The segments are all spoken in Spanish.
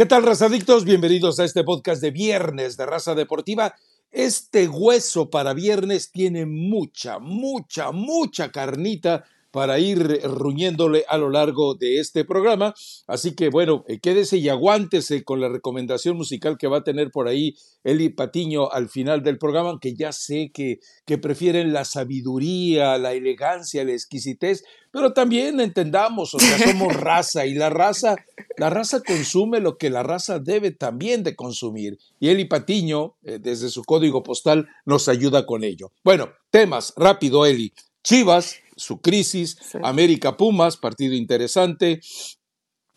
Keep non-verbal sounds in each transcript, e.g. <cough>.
¿Qué tal, razadictos? Bienvenidos a este podcast de viernes de Raza Deportiva. Este hueso para viernes tiene mucha, mucha, mucha carnita para ir ruñéndole a lo largo de este programa. Así que bueno, eh, quédese y aguántese con la recomendación musical que va a tener por ahí Eli Patiño al final del programa, aunque ya sé que, que prefieren la sabiduría, la elegancia, la exquisitez, pero también entendamos, o sea, somos <laughs> raza y la raza, la raza consume lo que la raza debe también de consumir. Y Eli Patiño, eh, desde su código postal, nos ayuda con ello. Bueno, temas, rápido, Eli. Chivas, su crisis, América Pumas, partido interesante,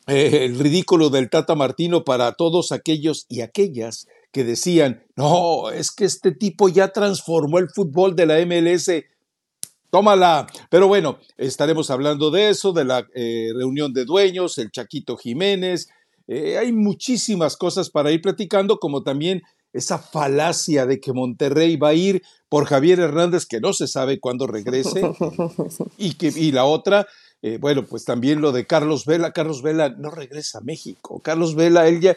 eh, el ridículo del Tata Martino para todos aquellos y aquellas que decían, no, es que este tipo ya transformó el fútbol de la MLS. Tómala. Pero bueno, estaremos hablando de eso, de la eh, reunión de dueños, el Chaquito Jiménez. Eh, hay muchísimas cosas para ir platicando, como también esa falacia de que Monterrey va a ir por Javier Hernández, que no se sabe cuándo regrese, y, que, y la otra, eh, bueno, pues también lo de Carlos Vela. Carlos Vela no regresa a México. Carlos Vela, él ya,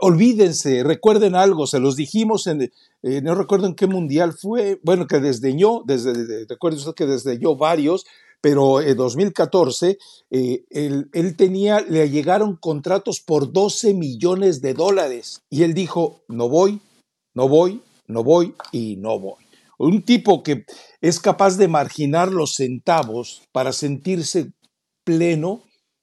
olvídense, recuerden algo, se los dijimos en, eh, no recuerdo en qué mundial fue, bueno, que desdeñó, desde, recuerden usted que desdeñó varios, pero en 2014 eh, él, él, tenía, le llegaron contratos por 12 millones de dólares y él dijo, no voy, no voy, no voy y no voy. Un tipo que es capaz de marginar los centavos para sentirse pleno.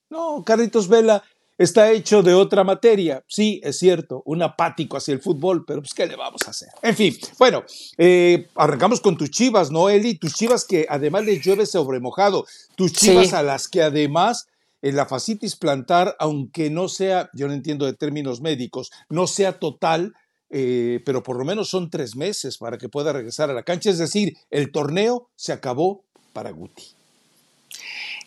No, Carlitos Vela está hecho de otra materia. Sí, es cierto, un apático hacia el fútbol, pero pues, ¿qué le vamos a hacer? En fin, bueno, eh, arrancamos con tus chivas, ¿no, Eli? Tus chivas que además les llueve sobre mojado. Tus chivas a las que además en la fascitis plantar, aunque no sea, yo no entiendo de términos médicos, no sea total, eh, pero por lo menos son tres meses para que pueda regresar a la cancha. Es decir, el torneo se acabó para Guti.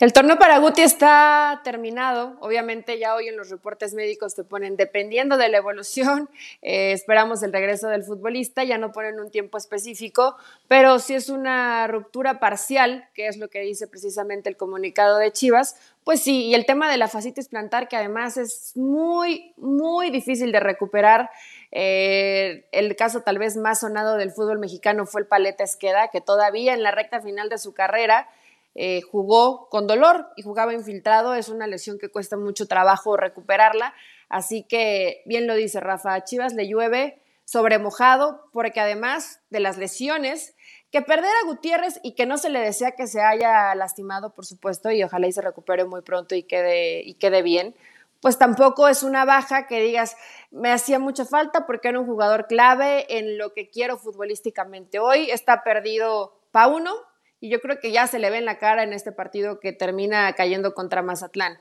El torneo para Guti está terminado. Obviamente ya hoy en los reportes médicos te ponen, dependiendo de la evolución, <laughs> eh, esperamos el regreso del futbolista, ya no ponen un tiempo específico, pero si es una ruptura parcial, que es lo que dice precisamente el comunicado de Chivas, pues sí, y el tema de la fascitis plantar, que además es muy, muy difícil de recuperar. Eh, el caso tal vez más sonado del fútbol mexicano fue el Paleta Esqueda, que todavía en la recta final de su carrera eh, jugó con dolor y jugaba infiltrado. Es una lesión que cuesta mucho trabajo recuperarla. Así que, bien lo dice Rafa, Chivas le llueve sobre mojado, porque además de las lesiones, que perder a Gutiérrez y que no se le desea que se haya lastimado, por supuesto, y ojalá y se recupere muy pronto y quede, y quede bien, pues tampoco es una baja que digas, me hacía mucha falta porque era un jugador clave en lo que quiero futbolísticamente. Hoy está perdido Pauno y yo creo que ya se le ve en la cara en este partido que termina cayendo contra Mazatlán.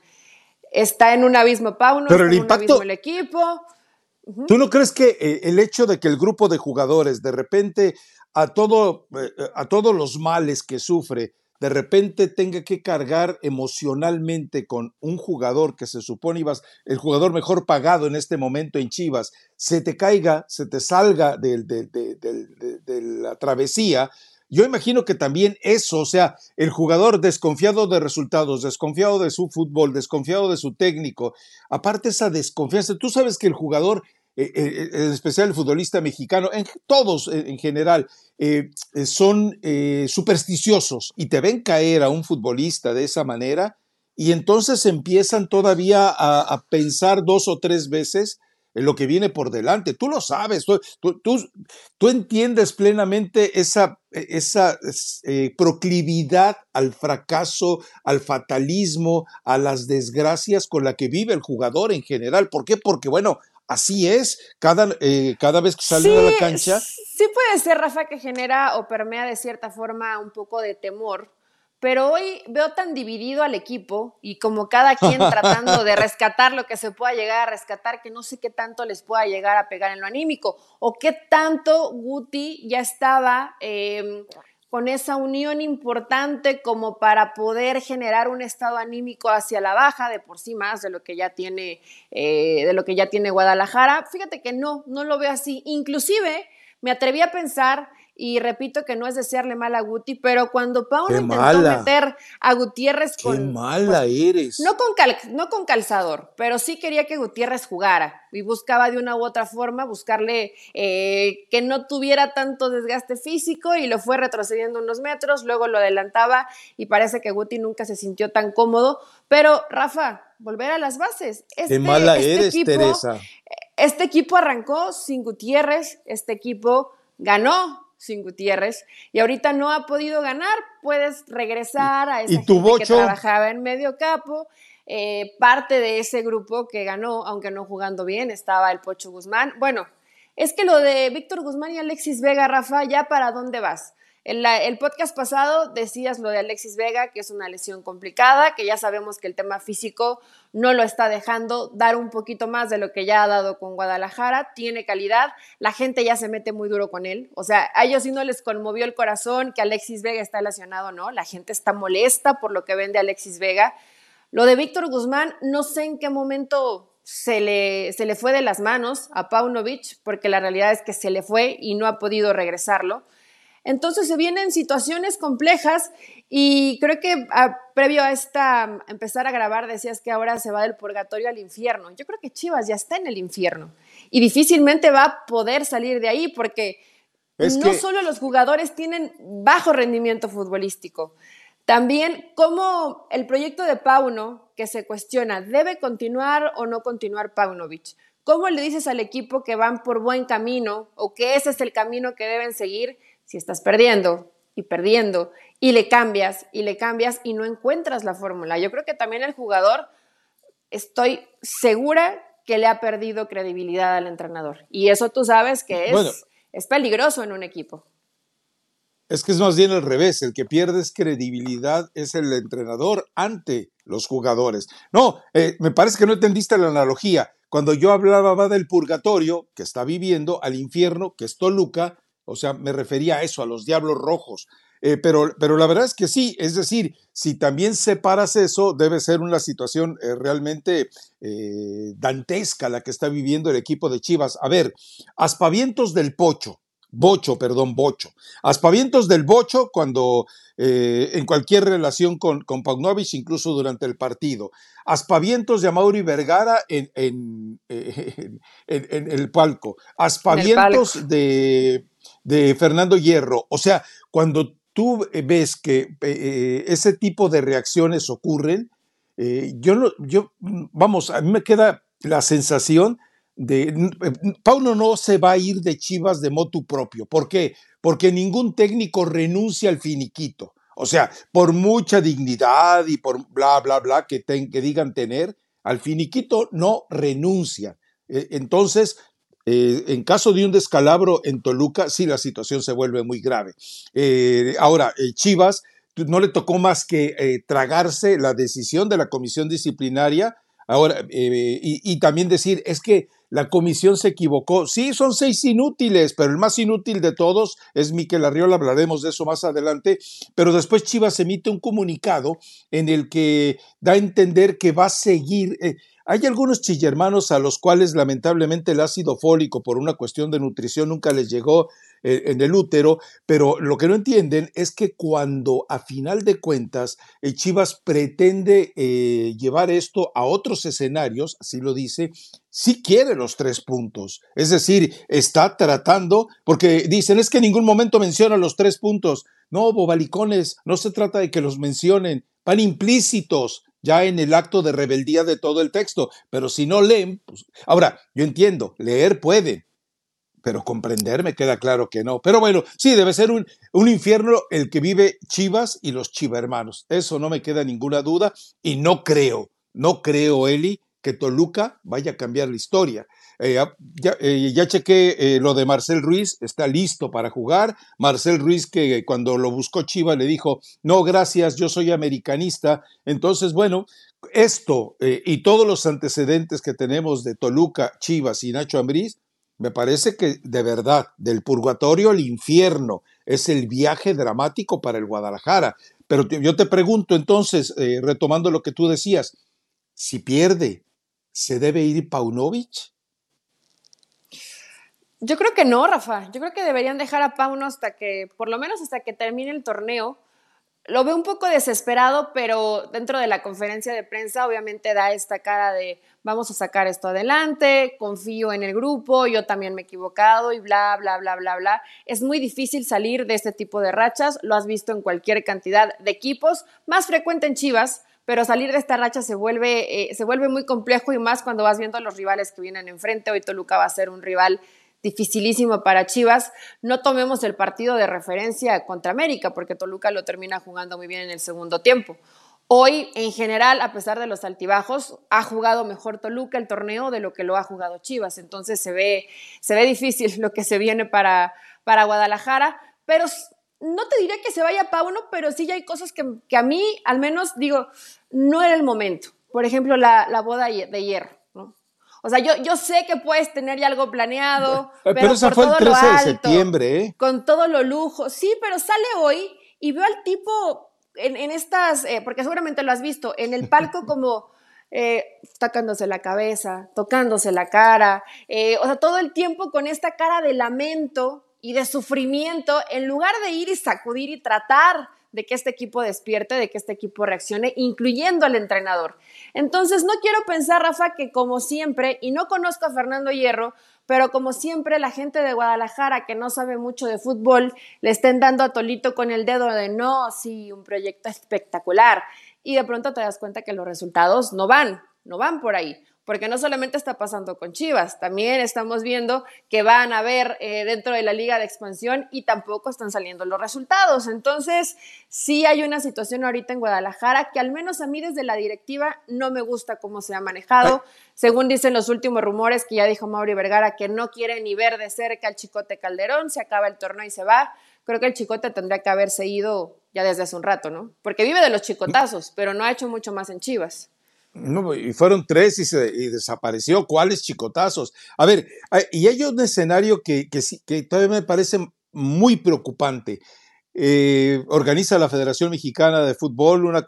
Está en un abismo Pauno, Pero el en impacto, un abismo el equipo. ¿Tú no crees que eh, el hecho de que el grupo de jugadores de repente a, todo, eh, a todos los males que sufre de repente tenga que cargar emocionalmente con un jugador que se supone ibas, el jugador mejor pagado en este momento en Chivas, se te caiga, se te salga de, de, la travesía, yo imagino que también eso, o sea, el jugador desconfiado de resultados, desconfiado de su fútbol, desconfiado de su técnico, aparte esa desconfianza, tú sabes que el jugador en especial el futbolista mexicano, en, todos en general, eh, son supersticiosos y te ven caer a un futbolista de esa manera y entonces empiezan todavía a, pensar dos o tres veces en lo que viene por delante. Tú lo sabes, tú, tú, tú entiendes plenamente esa, esa eh, proclividad al fracaso, al fatalismo, a las desgracias con la que vive el jugador en general. ¿Por qué? Porque, bueno, así es, cada, eh, cada vez que sale a la cancha. Sí puede ser, Rafa, que genera o permea de cierta forma un poco de temor pero hoy veo tan dividido al equipo y como cada quien <laughs> tratando de rescatar lo que se pueda llegar a rescatar, que no sé qué tanto les pueda llegar a pegar en lo anímico o qué tanto Guti ya estaba em, con esa unión importante como para poder generar un estado anímico hacia la baja, de por sí más de lo que ya tiene, eh, de lo que ya tiene Guadalajara. Fíjate que no, no lo veo así. Inclusive me atreví a pensar y repito que no es desearle mal a Guti, pero cuando Pauno intentó meter a Gutiérrez con... ¡Qué mala pues, eres! No con, no con calzador, pero sí quería que Gutiérrez jugara y buscaba de una u otra forma buscarle eh, que no tuviera tanto desgaste físico y lo fue retrocediendo unos metros, luego lo adelantaba y parece que Guti nunca se sintió tan cómodo. Pero, Rafa, volver a las bases. ¡Qué este, mala este eres, Teresa! Este equipo arrancó sin Gutiérrez, este equipo ganó sin Gutiérrez y ahorita no ha podido ganar, puedes regresar a esa gente que trabajaba en medio capo. Eh, parte de ese grupo que ganó, aunque no jugando bien, estaba el Pocho Guzmán. Bueno, es que lo de Víctor Guzmán y Alexis Vega, Rafa, ¿ya para dónde vas? En el podcast pasado decías lo de Alexis Vega, que es una lesión complicada, que ya sabemos que el tema físico no lo está dejando dar un poquito más de lo que ya ha dado con Guadalajara, tiene calidad, la gente ya se mete muy duro con él, o sea, a ellos sí no les conmovió el corazón que Alexis Vega está lesionado, ¿no? La gente está molesta por lo que vende Alexis Vega. Lo de Víctor Guzmán, no sé en qué momento se le, se le fue de las manos a Paunovic, porque la realidad es que se le fue y no ha podido regresarlo. Entonces se vienen situaciones complejas y creo que ah, previo a esta empezar a grabar decías que ahora se va del purgatorio al infierno. Yo creo que Chivas ya está en el infierno y difícilmente va a poder salir de ahí porque no solo los jugadores tienen bajo rendimiento futbolístico, también como el proyecto de Pauno que se cuestiona, ¿debe continuar o no continuar Paunovic? ¿Cómo le dices al equipo que van por buen camino o que ese es el camino que deben seguir? Si estás perdiendo y perdiendo y le cambias y le cambias y no encuentras la fórmula. Yo creo que también el jugador, estoy segura que le ha perdido credibilidad al entrenador. Y eso tú sabes que es, es peligroso en un equipo. Es que es más bien al revés, el que pierde credibilidad es el entrenador ante los jugadores. No, eh, me parece que no entendiste la analogía. Cuando yo hablaba del purgatorio que está viviendo, al infierno que es Toluca, o sea, me refería a eso, a los diablos rojos. Eh, pero, pero la verdad es que sí, es decir, si también separas eso, debe ser una situación eh, realmente eh, dantesca la que está viviendo el equipo de Chivas. A ver, aspavientos del pocho, bocho, perdón, bocho. Aspavientos del bocho cuando en cualquier relación con, con Paunovic, incluso durante el partido. Aspavientos de Amaury Vergara en, en, <laughs> en el palco. Aspavientos de de Fernando Hierro. O sea, cuando tú eh, ves que eh, eh, ese tipo de reacciones ocurren, yo no, yo, vamos, a mí me queda la sensación de, Pauno no se va a ir de Chivas de motu propio. ¿Por qué? Porque ningún técnico renuncia al finiquito. O sea, por mucha dignidad y por bla, bla, bla que, que digan tener, al finiquito no renuncian. Entonces, eh, en caso de un descalabro en Toluca, sí la situación se vuelve muy grave. Eh, ahora, eh, Chivas no le tocó más que tragarse la decisión de la comisión disciplinaria. Ahora, y, también decir, es que la comisión se equivocó. Sí, son seis inútiles, pero el más inútil de todos es Miquel Arriola, hablaremos de eso más adelante. Pero después Chivas emite un comunicado en el que da a entender que va a seguir. Hay algunos chillermanos a los cuales lamentablemente el ácido fólico por una cuestión de nutrición nunca les llegó eh, en el útero, pero lo que no entienden es que cuando a final de cuentas el Chivas pretende eh, llevar esto a otros escenarios, así lo dice, sí quiere los tres puntos. Es decir, está tratando, porque dicen es que en ningún momento menciona los tres puntos. No, bobalicones, no se trata de que los mencionen, van implícitos ya en el acto de rebeldía de todo el texto. Pero si no leen, pues... ahora, yo entiendo, leer pueden, pero comprender me queda claro que no. Pero bueno, sí, debe ser un, un infierno el que vive Chivas y los chivermanos. Eso no me queda ninguna duda y no creo, no creo, Eli, que Toluca vaya a cambiar la historia. Eh, ya, eh, chequé eh, lo de Marcel Ruiz, está listo para jugar. Marcel Ruiz que cuando lo buscó Chiva le dijo, no, gracias, yo soy americanista. Entonces, bueno, esto y todos los antecedentes que tenemos de Toluca, Chivas y Nacho Ambriz, me parece que de verdad, del purgatorio al infierno, es el viaje dramático para el Guadalajara. Pero yo te pregunto entonces, retomando lo que tú decías, si pierde, ¿se debe ir Paunovic? Yo creo que no, Rafa. Yo creo que deberían dejar a Pauno hasta que, por lo menos hasta que termine el torneo. Lo veo un poco desesperado, pero dentro de la conferencia de prensa obviamente da esta cara de vamos a sacar esto adelante, confío en el grupo, yo también me he equivocado y bla, bla, bla, bla, bla. Es muy difícil salir de este tipo de rachas, lo has visto en cualquier cantidad de equipos, más frecuente en Chivas, pero salir de esta racha se vuelve, eh, se vuelve muy complejo y más cuando vas viendo a los rivales que vienen enfrente. Hoy Toluca va a ser un rival dificilísimo para Chivas. No tomemos el partido de referencia contra América, porque Toluca lo termina jugando muy bien en el segundo tiempo. Hoy, en general, a pesar de los altibajos, ha jugado mejor Toluca el torneo de lo que lo ha jugado Chivas. Entonces se ve, se ve difícil <laughs> lo que se viene para, para Guadalajara, pero no te diré que se vaya Pauno, pero sí ya hay cosas que, a mí, al menos, digo, no era el momento. Por ejemplo, la, boda de hierro. O sea, yo, yo sé que puedes tener ya algo planeado, pero, pero eso fue el 13 de septiembre, ¿eh? Con todo lo lujo. Sí, pero sale hoy y veo al tipo en, estas, eh, porque seguramente lo has visto, en el palco <laughs> como eh, tocándose la cabeza, tocándose la cara, eh, o sea, todo el tiempo con esta cara de lamento y de sufrimiento, en lugar de ir y sacudir y tratar de que este equipo despierte, de que este equipo reaccione, incluyendo al entrenador. Entonces, no quiero pensar, Rafa, que como siempre, y no conozco a Fernando Hierro, pero como siempre la gente de Guadalajara que no sabe mucho de fútbol le estén dando a Tolito con el dedo de no, sí, un proyecto espectacular. Y de pronto te das cuenta que los resultados no van, no van por ahí porque no solamente está pasando con Chivas, también estamos viendo que van a haber eh, dentro de la liga de expansión y tampoco están saliendo los resultados. Entonces, sí hay una situación ahorita en Guadalajara que al menos a mí desde la directiva no me gusta cómo se ha manejado. Según dicen los últimos rumores que ya dijo Mauri Vergara que no quiere ni ver de cerca al Chicote Calderón, se acaba el torneo y se va. Creo que el Chicote tendría que haberse ido ya desde hace un rato, ¿no? Porque vive de los chicotazos, pero no ha hecho mucho más en Chivas. No, y fueron tres y, desapareció. ¿Cuáles chicotazos? A ver, y hay un escenario que, que, que todavía me parece muy preocupante. Eh, organiza la Federación Mexicana de Fútbol una,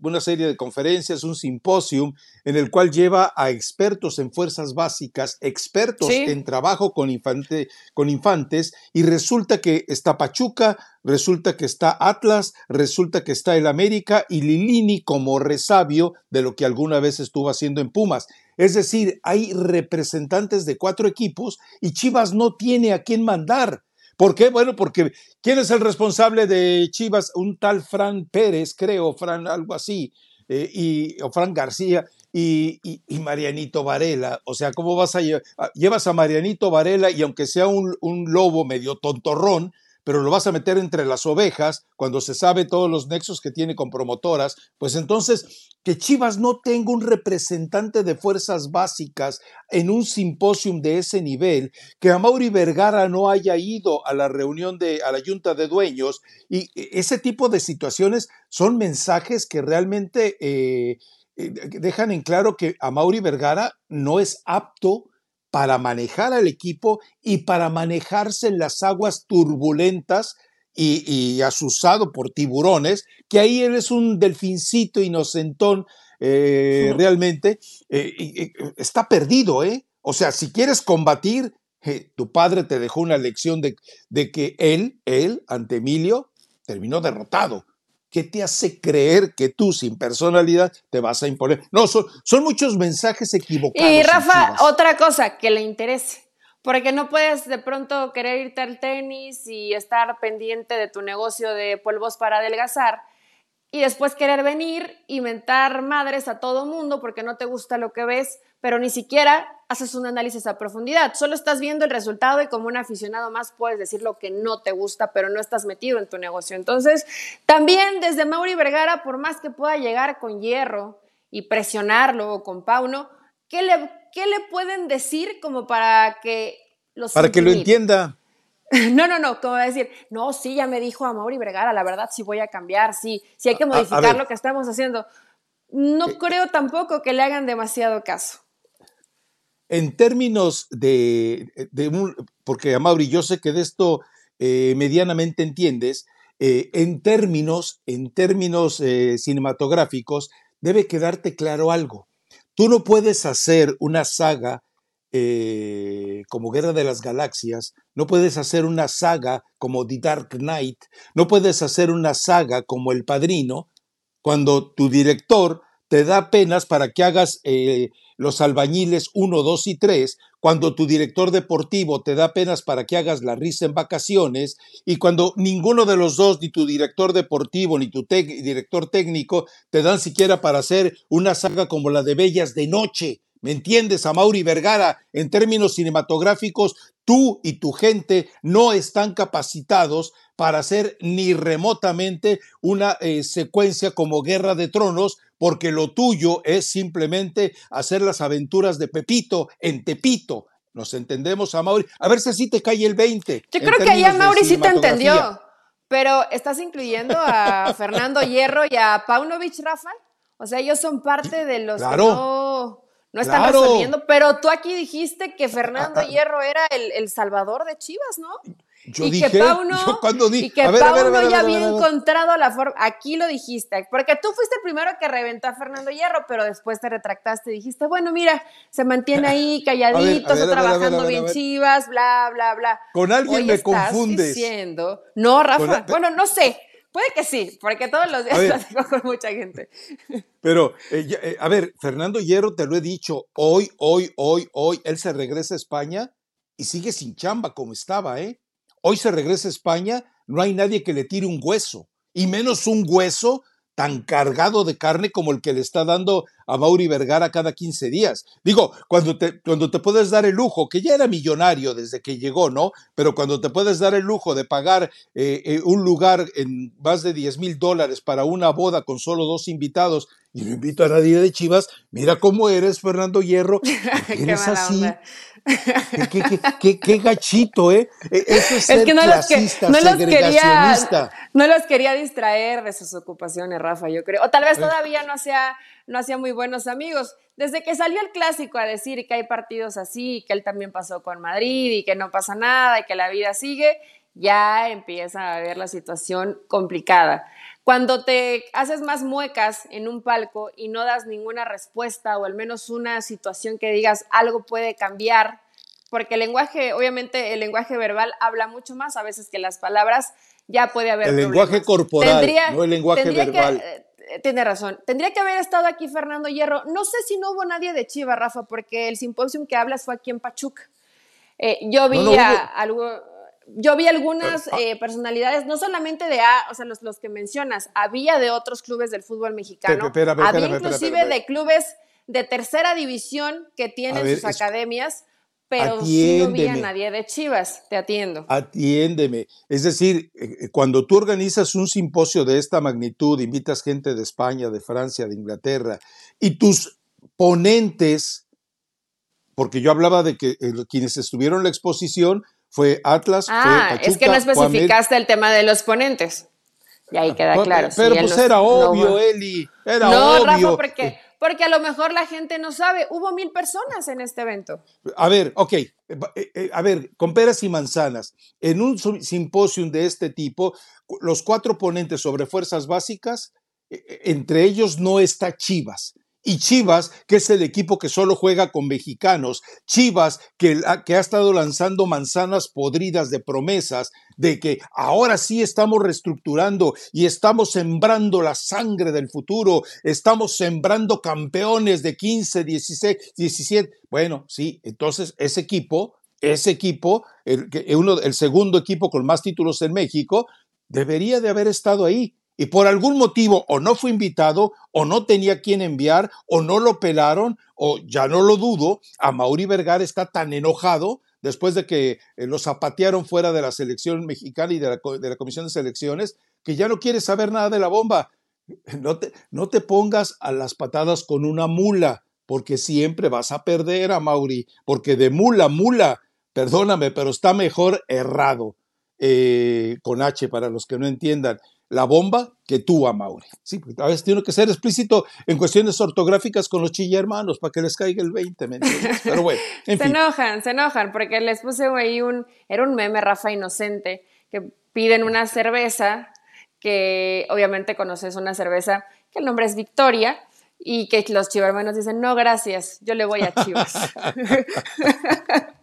una, serie de conferencias, un simposium en el cual lleva a expertos en fuerzas básicas, expertos en trabajo con, infante, con infantes, y resulta que está Pachuca, resulta que está Atlas, resulta que está el América y Lilini como resabio de lo que alguna vez estuvo haciendo en Pumas. Es decir, hay representantes de cuatro equipos y Chivas no tiene a quién mandar. ¿Por qué? Bueno, porque ¿quién es el responsable de Chivas? Un tal Fran Pérez, creo, Fran, algo así, eh, y, o Fran García y, Marianito Varela. O sea, ¿cómo vas a llevar? Llevas a Marianito Varela y aunque sea un lobo medio tontorrón, pero lo vas a meter entre las ovejas cuando se sabe todos los nexos que tiene con promotoras, pues entonces que Chivas no tenga un representante de fuerzas básicas en un simposium de ese nivel, que a Mauri Vergara no haya ido a la reunión de a la junta de dueños y ese tipo de situaciones son mensajes que realmente eh, eh, dejan en claro que a Mauri Vergara no es apto para manejar al equipo y para manejarse en las aguas turbulentas y, asusado por tiburones, que ahí él es un delfincito inocentón eh, realmente, eh, está perdido, ¿eh? O sea, si quieres combatir, eh, tu padre te dejó una lección de, de que él, él, ante Emilio, terminó derrotado. ¿Qué te hace creer que tú sin personalidad te vas a imponer? No, son, son muchos mensajes equivocados. Y Rafa, otra cosa, que le interese. Porque no puedes de pronto querer irte al tenis y estar pendiente de tu negocio de polvos para adelgazar y después querer venir y mentar madres a todo mundo porque no te gusta lo que ves, pero ni siquiera haces un análisis a profundidad. Solo estás viendo el resultado y como un aficionado más puedes decir lo que no te gusta, pero no estás metido en tu negocio. Entonces, también desde Mauri Vergara, por más que pueda llegar con hierro y presionarlo o con Pauno, ¿qué le, le pueden decir como para que los Para que lo entienda. <laughs> No, no, no, como decir, no, sí, ya me dijo a Mauri Vergara, la verdad sí voy a cambiar, sí, sí hay que modificar lo que estamos haciendo. No eh, creo tampoco que le hagan demasiado caso. En términos de, de porque a Mauri, yo sé que de esto eh, medianamente entiendes, eh, en términos, en términos cinematográficos, debe quedarte claro algo. Tú no puedes hacer una saga eh, como Guerra de las Galaxias, no puedes hacer una saga como The Dark Knight, no puedes hacer una saga como El Padrino, cuando tu director te da penas para que hagas eh, los albañiles 1, 2 y 3, cuando tu director deportivo te da penas para que hagas la risa en vacaciones, y cuando ninguno de los dos, ni tu director deportivo, ni tu director técnico, te dan siquiera para hacer una saga como la de Bellas de Noche, ¿Me entiendes, a Mauri Vergara? En términos cinematográficos, tú y tu gente no están capacitados para hacer ni remotamente una eh, secuencia como Guerra de Tronos, porque lo tuyo es simplemente hacer las aventuras de Pepito en Tepito. Nos entendemos, a Mauri. A ver si así te cae el 20. Yo creo que a Mauri sí te entendió, pero ¿estás incluyendo a <laughs> Fernando Hierro y a Paunovic, Rafa? O sea, ellos son parte de los claro no están resolviendo, pero tú aquí dijiste que Fernando Hierro era el, salvador de Chivas, ¿no? Yo y dije, que Pauno, <laughs> yo cuando y que Pauno ya había encontrado la forma, aquí lo dijiste, porque tú fuiste el primero que reventó a Fernando Hierro, pero después te retractaste y dijiste, bueno, mira, se mantiene ahí <laughs> calladito, está trabajando bien Chivas, bla, bla, bla. Con alguien me confundes. diciendo, no, Rafa, bueno, no sé, Puede que sí, porque todos los días platico <laughs> con mucha gente. Pero, eh, eh, a ver, Fernando Hierro, te lo he dicho, hoy, hoy, hoy, hoy, él se regresa a España y sigue sin chamba como estaba, ¿eh? Hoy se regresa a España, no hay nadie que le tire un hueso, y menos un hueso tan cargado de carne como el que le está dando a Mauri Vergara cada 15 días. Digo, cuando te, cuando te puedes dar el lujo, que ya era millonario desde que llegó, ¿no? Pero cuando te puedes dar el lujo de pagar eh, eh, un lugar en más de 10 mil dólares para una boda con solo dos invitados y no invito a nadie de Chivas, mira cómo eres, Fernando Hierro, <laughs> eres así. Qué, gachito, ¿eh? E, eso es, que no los, no los quería, no los quería distraer de sus ocupaciones, Rafa, yo creo. O tal vez todavía no hacía, no hacía muy buenos amigos. Desde que salió el clásico a decir que hay partidos así, que él también pasó con Madrid y que no pasa nada y que la vida sigue, ya empieza a ver la situación complicada. Cuando te haces más muecas en un palco y no das ninguna respuesta o al menos una situación que digas algo puede cambiar, porque el lenguaje, obviamente el lenguaje verbal habla mucho más a veces que las palabras, ya puede haber... El lenguaje corporal, no el lenguaje verbal. Eh, tiene razón. Tendría que haber estado aquí Fernando Hierro. No sé si no hubo nadie de Chiva, Rafa, porque el simposium que hablas fue aquí en Pachuca. Eh, yo vi algo yo vi algunas ah. eh, personalidades, no solamente de A, o sea, los, los, que mencionas, había de otros clubes del fútbol mexicano, había inclusive de clubes de tercera división que tienen sus academias, pero no había nadie de Chivas, te atiendo. Atiéndeme. Es decir, eh, eh, cuando tú organizas un simposio de esta magnitud, invitas gente de España, de Francia, de Inglaterra, y tus ponentes, porque yo hablaba de que quienes estuvieron en la exposición fue Atlas, ah, es que no especificaste el tema de los ponentes. Y ahí queda ah, claro. Pero pues era obvio, Eli, era no, Rafa, porque, porque a lo mejor la gente no sabe. Hubo mil personas en este evento. A ver, ok, eh, eh, a ver, con peras y manzanas. En un simposium de este tipo, los cuatro ponentes sobre fuerzas básicas, eh, entre ellos no está Chivas y Chivas, que es el equipo que solo juega con mexicanos, Chivas, que, ha estado lanzando manzanas podridas de promesas, de que ahora sí estamos reestructurando y estamos sembrando la sangre del futuro, estamos sembrando campeones de 15, 16, 17. Bueno, sí, entonces ese equipo, ese equipo, el, uno, el segundo equipo con más títulos en México, debería de haber estado ahí y por algún motivo o no fue invitado o no tenía quien enviar o no lo pelaron o ya no lo dudo, a Mauri Vergara está tan enojado después de que eh, lo zapatearon fuera de la selección mexicana y de la, de la Comisión de Selecciones, que ya no quiere saber nada de la bomba. <laughs> No te, no te pongas a las patadas con una mula, porque siempre vas a perder a Mauri, porque de mula mula, perdóname, pero está mejor errado, eh, con H para los que no entiendan la bomba que tú a Mauri. Sí, a veces tiene que ser explícito en cuestiones ortográficas con los chilla hermanos para que les caiga el 20, ¿me Pero bueno, <laughs> Se enojan, se enojan, porque les puse ahí un, era un meme, Rafa Inocente, que piden una cerveza, que obviamente conoces una cerveza, que el nombre es Victoria, y que los chivermanos dicen, no, gracias, yo le voy a Chivas. <laughs>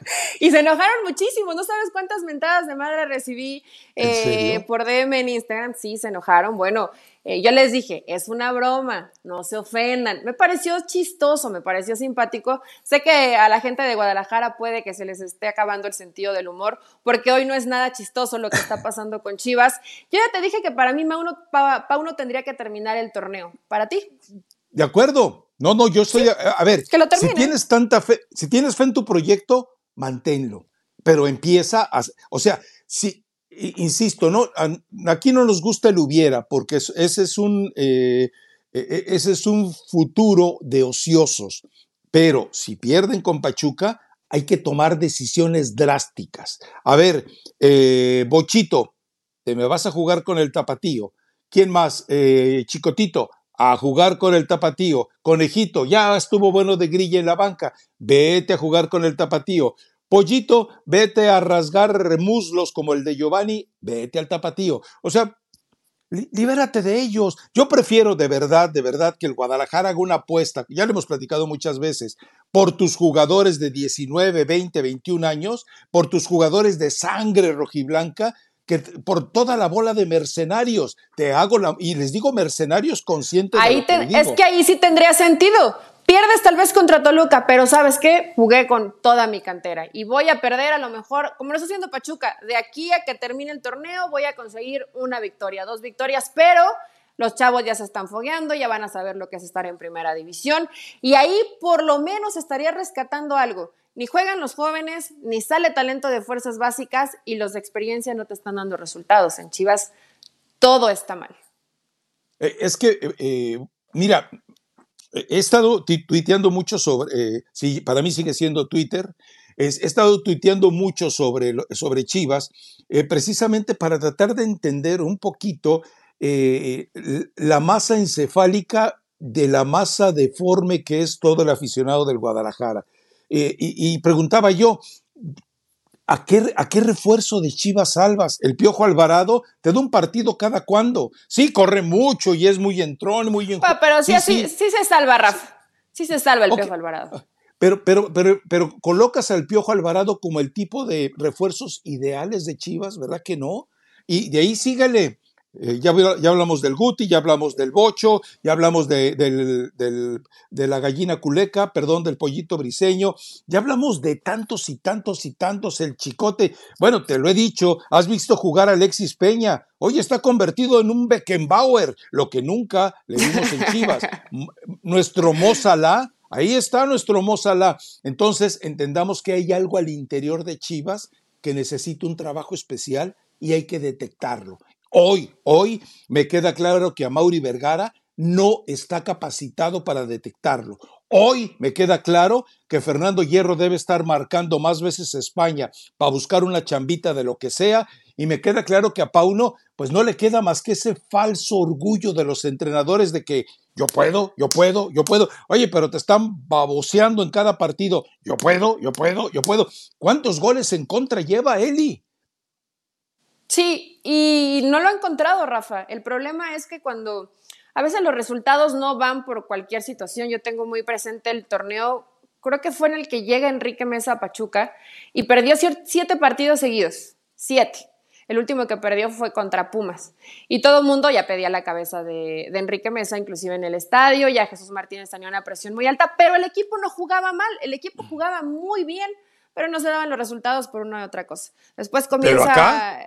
<laughs> y se enojaron muchísimo, no sabes cuántas mentadas de madre recibí eh, por DM en Instagram, sí, se enojaron. Bueno, eh, yo les dije, es una broma, no se ofendan. Me pareció chistoso, me pareció simpático. Sé que a la gente de Guadalajara puede que se les esté acabando el sentido del humor, porque hoy no es nada chistoso lo que está pasando con Chivas. Yo ya te dije que para mí Pauno, Pauno tendría que terminar el torneo. ¿Para ti? De acuerdo. No, no, yo estoy. a, ver, si tienes tanta fe, si tienes fe en tu proyecto, manténlo. Pero empieza a. O sea, si, insisto, no, aquí no nos gusta el hubiera, porque ese es un. Eh, e, e, ese es un futuro de ociosos. Pero si pierden con Pachuca, hay que tomar decisiones drásticas. A ver, eh, Bochito, te me vas a jugar con el tapatío. ¿Quién más? Eh, Chicotito, a jugar con el tapatío. Conejito, ya estuvo bueno de grilla en la banca, vete a jugar con el tapatío. Pollito, vete a rasgar muslos como el de Giovanni, vete al tapatío. O sea, libérate de ellos. Yo prefiero de verdad, de verdad que el Guadalajara haga una apuesta, ya lo hemos platicado muchas veces, por tus jugadores de 19, 20, 21 años, por tus jugadores de sangre rojiblanca, que por toda la bola de mercenarios te hago la, y les digo mercenarios conscientes ahí es que ahí sí tendría sentido. Pierdes tal vez contra Toluca pero sabes qué jugué con toda mi cantera y voy a perder a lo mejor como lo está haciendo Pachuca de aquí a que termine el torneo voy a conseguir una victoria dos victorias pero los chavos ya se están fogueando, ya van a saber lo que es estar en primera división y ahí por lo menos estaría rescatando algo. Ni juegan los jóvenes, ni sale talento de fuerzas básicas y los de experiencia no te están dando resultados. En Chivas todo está mal. Eh, es que, eh, eh, mira, he estado tuiteando mucho sobre, para mí sigue siendo Twitter, he estado tuiteando mucho sobre, sobre Chivas, precisamente para tratar de entender un poquito la masa encefálica de la masa deforme que es todo el aficionado del Guadalajara. Eh, y, preguntaba yo, ¿a qué, ¿a qué refuerzo de Chivas salvas? El Piojo Alvarado te da un partido cada cuando. Sí, corre mucho y es muy entrón, muy... En... pero sí, sí, sí, se salva, Rafa. Sí se salva el Piojo Alvarado. Pero, pero, pero, pero colocas al Piojo Alvarado como el tipo de refuerzos ideales de Chivas, ¿verdad que no? Y de ahí sígale eh, ya, ya, hablamos del guti, ya hablamos del bocho, ya hablamos de, de, la gallina culeca, perdón, del pollito briseño, ya hablamos de tantos y tantos y tantos, el chicote. Bueno, te lo he dicho, has visto jugar a Alexis Peña. Hoy está convertido en un Beckenbauer, lo que nunca le vimos en Chivas. <laughs> nuestro Mozalá, ahí está nuestro Mozalá. Entonces, entendamos que hay algo al interior de Chivas que necesita un trabajo especial y hay que detectarlo. Hoy, hoy me queda claro que a Mauri Vergara no está capacitado para detectarlo. Hoy me queda claro que Fernando Hierro debe estar marcando más veces España para buscar una chambita de lo que sea. Y me queda claro que a Pauno, pues no le queda más que ese falso orgullo de los entrenadores de que yo puedo, yo puedo, yo puedo. Oye, pero te están baboseando en cada partido. Yo puedo, yo puedo, yo puedo. ¿Cuántos goles en contra lleva Eli? Sí, y no lo ha encontrado, Rafa. El problema es que cuando a veces los resultados no van por cualquier situación, yo tengo muy presente el torneo, creo que fue en el que llega Enrique Mesa a Pachuca y perdió siete partidos seguidos, siete. El último que perdió fue contra Pumas. Y todo el mundo ya pedía la cabeza de, de, Enrique Mesa, inclusive en el estadio. Ya Jesús Martínez tenía una presión muy alta, pero el equipo no jugaba mal. El equipo jugaba muy bien, pero no se daban los resultados por una y otra cosa. Después comienza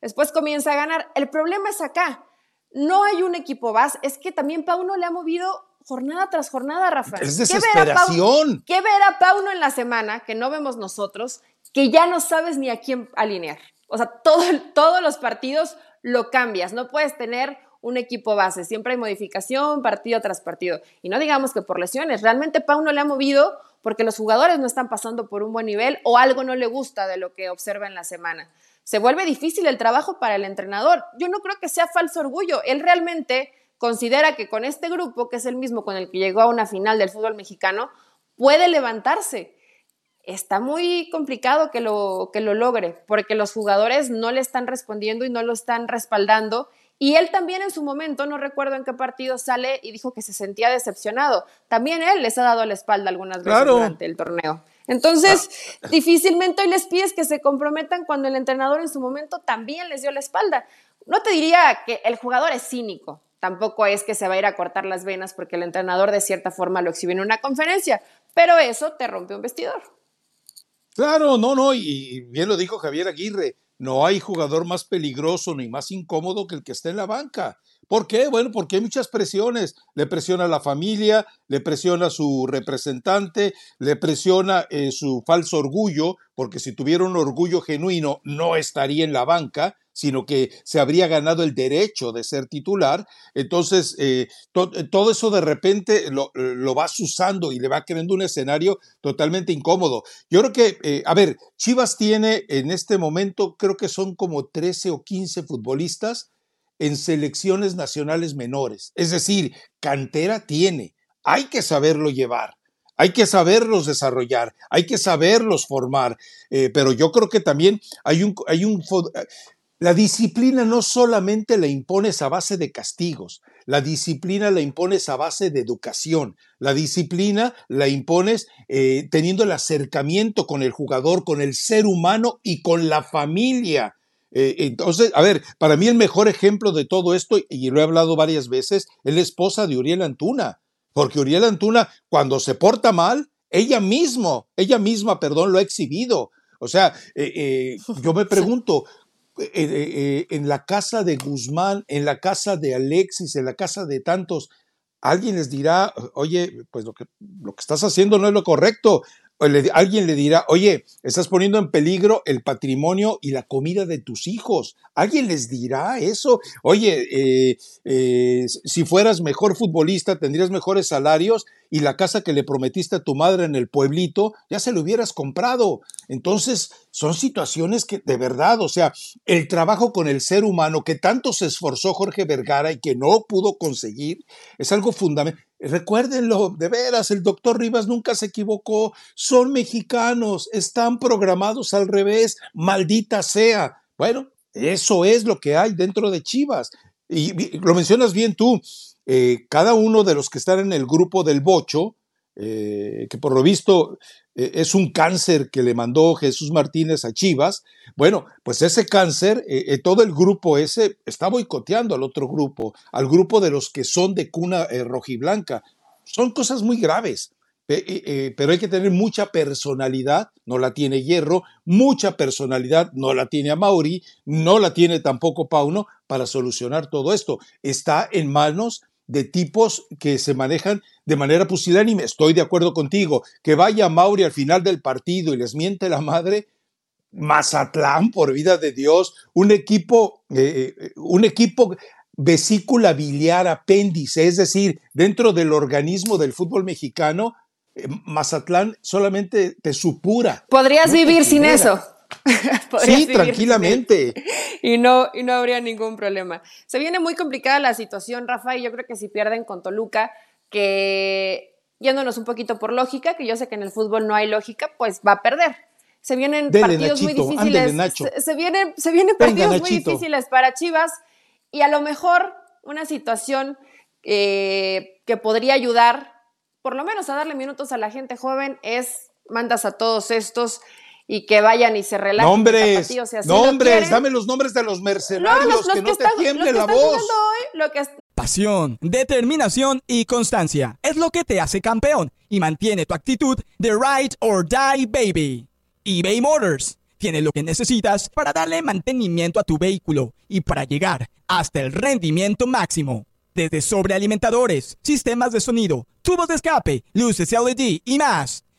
después comienza a ganar. El problema es acá. No hay un equipo base. Es que también Pauno le ha movido jornada tras jornada, Rafael. Es desesperación. ¿Qué ver a Pauno en la semana que no vemos nosotros, que ya no sabes ni a quién alinear? O sea, todo, todos los partidos lo cambias. No puedes tener un equipo base. Siempre hay modificación partido tras partido. Y no digamos que por lesiones. Realmente Pauno le ha movido porque los jugadores no están pasando por un buen nivel o algo no le gusta de lo que observa en la semana se vuelve difícil el trabajo para el entrenador. Yo no creo que sea falso orgullo. Él realmente considera que con este grupo, que es el mismo con el que llegó a una final del fútbol mexicano, puede levantarse. Está muy complicado que lo, que lo logre, porque los jugadores no le están respondiendo y no lo están respaldando. Y él también en su momento, no recuerdo en qué partido sale y dijo que se sentía decepcionado. También él les ha dado la espalda algunas veces durante el torneo. Entonces, ah. <laughs> difícilmente hoy les pides que se comprometan cuando el entrenador en su momento también les dio la espalda. No te diría que el jugador es cínico, tampoco es que se va a ir a cortar las venas porque el entrenador de cierta forma lo exhibe en una conferencia, pero eso te rompe un vestidor. Claro, no, no, y bien lo dijo Javier Aguirre, no hay jugador más peligroso ni más incómodo que el que está en la banca. ¿Por qué? Bueno, porque hay muchas presiones. Le presiona la familia, le presiona su representante, le presiona eh, su falso orgullo, porque si tuviera un orgullo genuino no estaría en la banca sino que se habría ganado el derecho de ser titular. Entonces, eh, todo eso de repente lo, vas usando y le va creando un escenario totalmente incómodo. Yo creo que, eh, a ver, Chivas tiene en este momento, creo que son como 13 o 15 futbolistas en selecciones nacionales menores. Es decir, cantera tiene, hay que saberlo llevar. Hay que saberlos desarrollar, hay que saberlos formar, pero yo creo que también hay un, hay un, la disciplina no solamente la impones a base de castigos, la disciplina la impones a base de educación, la disciplina la impones eh, teniendo el acercamiento con el jugador, con el ser humano y con la familia. Eh, entonces, a ver, para mí el mejor ejemplo de todo esto, y lo he hablado varias veces, es la esposa de Uriel Antuna, porque Uriel Antuna, cuando se porta mal, ella mismo, ella misma, perdón, lo ha exhibido. O sea, eh, yo me <laughs> pregunto, eh, eh, eh, en la casa de Guzmán, en la casa de Alexis, en la casa de tantos, alguien les dirá, oye, pues lo que, lo que estás haciendo no es lo correcto alguien le dirá, oye, estás poniendo en peligro el patrimonio y la comida de tus hijos. Alguien les dirá eso. Oye, eh, eh, si fueras mejor futbolista, tendrías mejores salarios y la casa que le prometiste a tu madre en el pueblito, ya se lo hubieras comprado. Entonces, son situaciones que de verdad, o sea, el trabajo con el ser humano que tanto se esforzó Jorge Vergara y que no pudo conseguir, es algo fundamental. Recuérdenlo, de veras, el doctor Rivas nunca se equivocó. Son mexicanos, están programados al revés, maldita sea. Bueno, eso es lo que hay dentro de Chivas. Y, lo mencionas bien tú, eh, cada uno de los que están en el grupo del Bocho, eh, que por lo visto eh, es un cáncer que le mandó Jesús Martínez a Chivas, bueno, pues ese cáncer, todo el grupo ese está boicoteando al otro grupo, al grupo de los que son de cuna rojiblanca. Son cosas muy graves, pero hay que tener mucha personalidad, no la tiene Hierro, mucha personalidad, no la tiene Mauri, no la tiene tampoco Pauno para solucionar todo esto. Está en manos de tipos que se manejan de manera pusilánime. Estoy de acuerdo contigo. Que vaya Mauri al final del partido y les miente la madre. Mazatlán, por vida de Dios, un equipo, eh, eh, un equipo vesícula biliar apéndice, es decir, dentro del organismo del fútbol mexicano, eh, Mazatlán solamente te supura. Podrías vivir sin eso. <laughs> sí, tranquilamente. Y no, y no habría ningún problema. Se viene muy complicada la situación, Rafa, y yo creo que si pierden con Toluca, que yéndonos un poquito por lógica, que yo sé que en el fútbol no hay lógica, pues va a perder. Se vienen partidos muy difíciles. se, vienen, se vienen partidos muy difíciles para Chivas y a lo mejor una situación eh, que podría ayudar, por lo menos a darle minutos a la gente joven, es mandas a todos estos y que vayan y se relajen. Nombres, nombres, dame los nombres de los mercenarios, que, no te tiemble la voz. Pasión, determinación y constancia es lo que te hace campeón y mantiene tu actitud de ride or die baby. eBay Motors tiene lo que necesitas para darle mantenimiento a tu vehículo y para llegar hasta el rendimiento máximo. Desde sobrealimentadores, sistemas de sonido, tubos de escape, luces LED y más.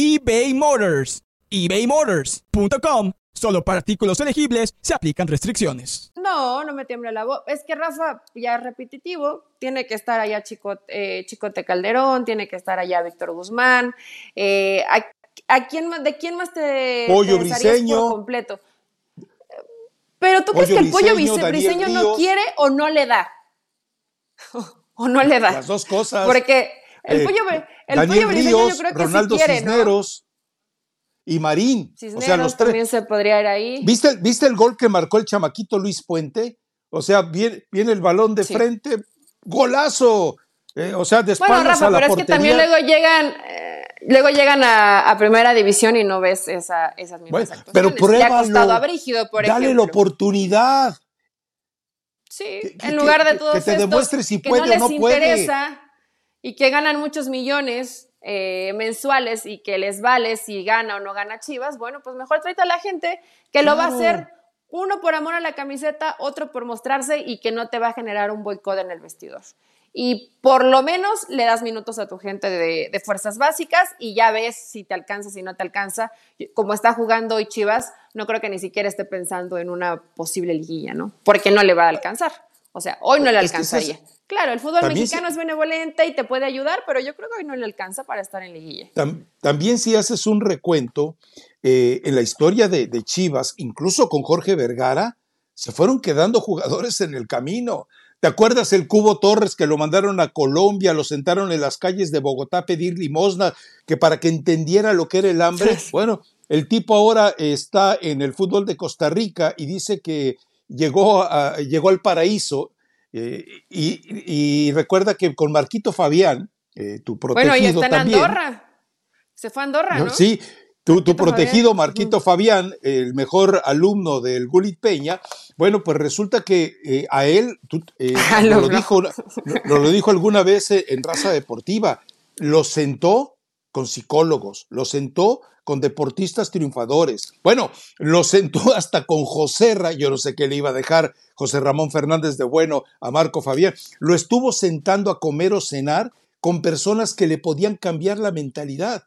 eBay Motors. ebaymotors.com Solo para artículos elegibles se aplican restricciones. No, no me tiembla la voz. Es que Rafa ya es repetitivo. Tiene que estar allá Chicote, eh, Chicote Calderón, tiene que estar allá Víctor Guzmán. Eh, ¿a, quién más, ¿De quién más te, Pollo Briseño. completo? Pero tú crees que el Pollo Briseño no quiere o no le da. <laughs> o no le da. Las dos cosas. Porque el eh, Pollo, el pollo Briseño yo creo que Ronaldo sí quiere, Cisneros y Marín. o sea, los tres. También se podría ir ahí. ¿Viste, ¿Viste el gol que marcó el chamaquito Luis Puente? O sea, viene, viene el balón de frente, golazo. Eh, o sea, de espaldas bueno, Rafa, a la pero es que también luego llegan, eh, luego llegan a, primera división y no ves esa, esas mismas bueno, Pero pruébalo. a Brígido, por Dale la oportunidad. Sí, en lugar de todo que te demuestre si puede no o no puede. Y que ganan muchos millones eh, mensuales y que les vale si gana o no gana Chivas, bueno, pues mejor tráete a la gente que lo va a hacer uno por amor a la camiseta, otro por mostrarse y que no te va a generar un boicot en el vestidor. Y por lo menos le das minutos a tu gente de, fuerzas básicas y ya ves si te alcanza, si no te alcanza. Como está jugando hoy Chivas, no creo que ni siquiera esté pensando en una posible liguilla, ¿no? Porque no le va a alcanzar. O sea, hoy no le alcanzaría. Claro, el fútbol mexicano es benevolente y te puede ayudar, pero yo creo que hoy no le alcanza para estar en liguilla. también si haces un recuento, eh, en la historia de, Chivas, incluso con Jorge Vergara, se fueron quedando jugadores en el camino. ¿Te acuerdas el Cubo Torres que lo mandaron a Colombia, lo sentaron en las calles de Bogotá a pedir limosna, que para que entendiera lo que era el hambre? <laughs> Bueno, el tipo ahora está en el fútbol de Costa Rica y dice que llegó, llegó al paraíso eh, y, recuerda que con Marquito Fabián, eh, tu protegido bueno, y está en Andorra. Se fue a Andorra, ¿no? Sí, tu, tu protegido Marquito Fabián, el mejor alumno del Gulit Peña, bueno, pues resulta que eh, a él, <laughs> lo, dijo, lo dijo alguna vez en raza deportiva, lo sentó con psicólogos, lo sentó con deportistas triunfadores. Bueno, lo sentó <laughs> hasta con José yo no sé qué le iba a dejar José Ramón Fernández de Bueno a Marco Fabián, lo estuvo sentando a comer o cenar con personas que le podían cambiar la mentalidad.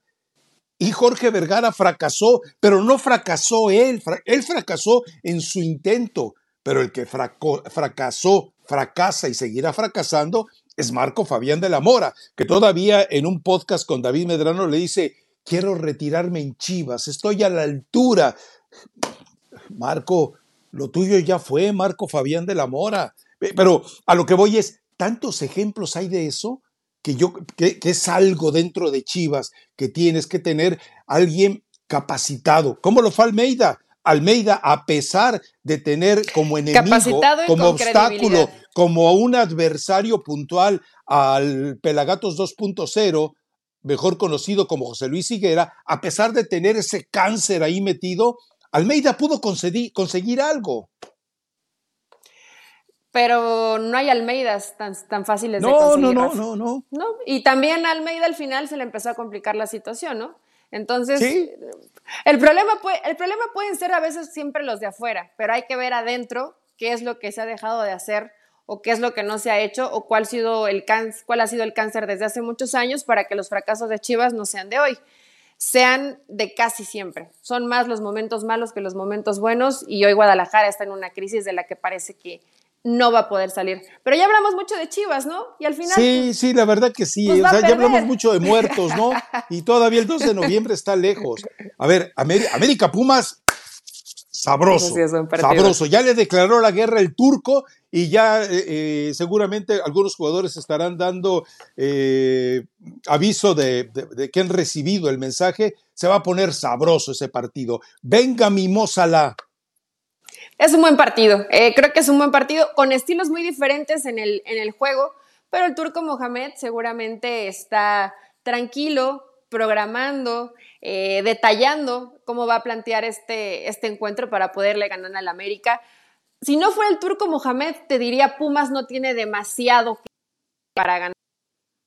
Y Jorge Vergara fracasó, pero no fracasó él, él fracasó en su intento, pero el que fracasó, fracasa y seguirá fracasando es Marco Fabián de la Mora, que todavía en un podcast con David Medrano le dice, quiero retirarme en Chivas, estoy a la altura. Marco, lo tuyo ya fue, Marco Fabián de la Mora. Pero a lo que voy es, tantos ejemplos hay de eso que yo que, es algo dentro de Chivas que tienes que tener alguien capacitado. ¿Cómo lo fue Almeida? Almeida, a pesar de tener como enemigo, como obstáculo, como un adversario puntual al Pelagatos 2.0, mejor conocido como José Luis Higuera, a pesar de tener ese cáncer ahí metido, Almeida pudo conseguir, conseguir algo. Pero no hay Almeidas tan, tan fáciles de conseguir. No, no, no, no, Y también a Almeida al final se le empezó a complicar la situación, ¿no? Entonces, el, problema puede, el problema pueden ser a veces siempre los de afuera, pero hay que ver adentro qué es lo que se ha dejado de hacer o qué es lo que no se ha hecho o cuál, ha sido el cuál ha sido el cáncer desde hace muchos años para que los fracasos de Chivas no sean de hoy, sean de casi siempre. Son más los momentos malos que los momentos buenos y hoy Guadalajara está en una crisis de la que parece que no va a poder salir. Pero ya hablamos mucho de Chivas, ¿no? Y al final. Sí, pues, sí, la verdad que sí. Pues o sea, ya hablamos mucho de <laughs> muertos, ¿no? Y todavía el 2 de noviembre está lejos. A ver, América Pumas, sabroso. sabroso. Ya le declaró la guerra el turco y ya eh, eh, seguramente algunos jugadores estarán dando eh, aviso de, que han recibido el mensaje. Se va a poner sabroso ese partido. Venga, Mimosala. Es un buen partido. creo que es un buen partido con estilos muy diferentes en el, en el juego, pero el turco Mohamed seguramente está tranquilo, programando, detallando cómo va a plantear este, este encuentro para poderle ganar al América si no fuera el turco Mohamed, te diría Pumas no tiene demasiado para ganar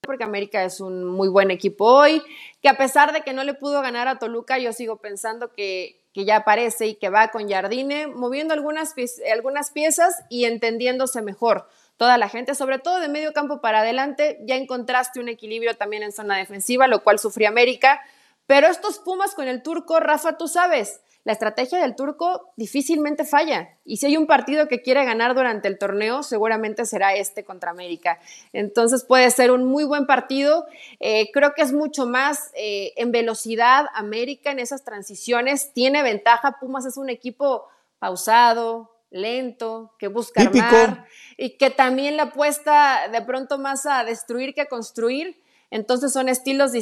porque América es un muy buen equipo hoy, que a pesar de que no le pudo ganar a Toluca, yo sigo pensando que, ya aparece y que va con Jardine, moviendo algunas, algunas piezas y entendiéndose mejor toda la gente, sobre todo de medio campo para adelante, ya encontraste un equilibrio también en zona defensiva, lo cual sufrió América, pero estos Pumas con el turco, Rafa, tú sabes, la estrategia del turco difícilmente falla. Y si hay un partido que quiere ganar durante el torneo, seguramente será este contra América. Entonces puede ser un muy buen partido. Eh, creo que es mucho más eh, en velocidad América en esas transiciones. Tiene ventaja. Pumas es un equipo pausado, lento, que busca armar y que también le apuesta de pronto más a destruir que a construir. Entonces son estilos,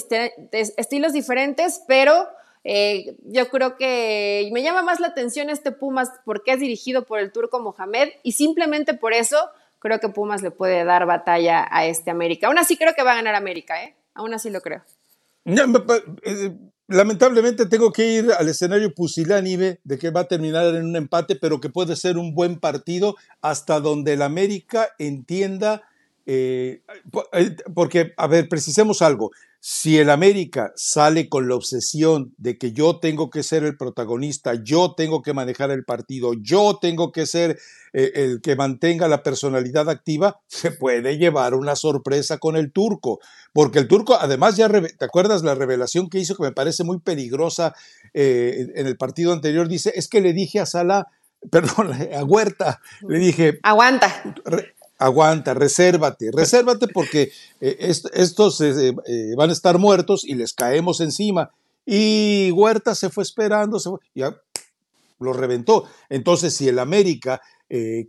estilos diferentes, pero eh, yo creo que me llama más la atención este Pumas porque es dirigido por el turco Mohamed y simplemente por eso creo que Pumas le puede dar batalla a este América. Aún así creo que va a ganar América, ¿eh? Aún así lo creo. Eh, lamentablemente tengo que ir al escenario pusilánime de que va a terminar en un empate, pero que puede ser un buen partido hasta donde el América entienda eh, porque, a ver, precisemos algo. Si el América sale con la obsesión de que yo tengo que ser el protagonista, yo tengo que manejar el partido, yo tengo que ser eh, el que mantenga la personalidad activa, <laughs> se puede llevar una sorpresa con el turco. Porque el turco, además, ya, ¿te acuerdas la revelación que hizo que me parece muy peligrosa en el partido anterior? Dice, es que le dije a Sala, <laughs> perdón, a Huerta, le dije... Aguanta aguanta, resérvate, resérvate porque eh, estos eh, eh, van a estar muertos y les caemos encima. Y Huerta se fue esperando, se ya lo reventó. Entonces, si el América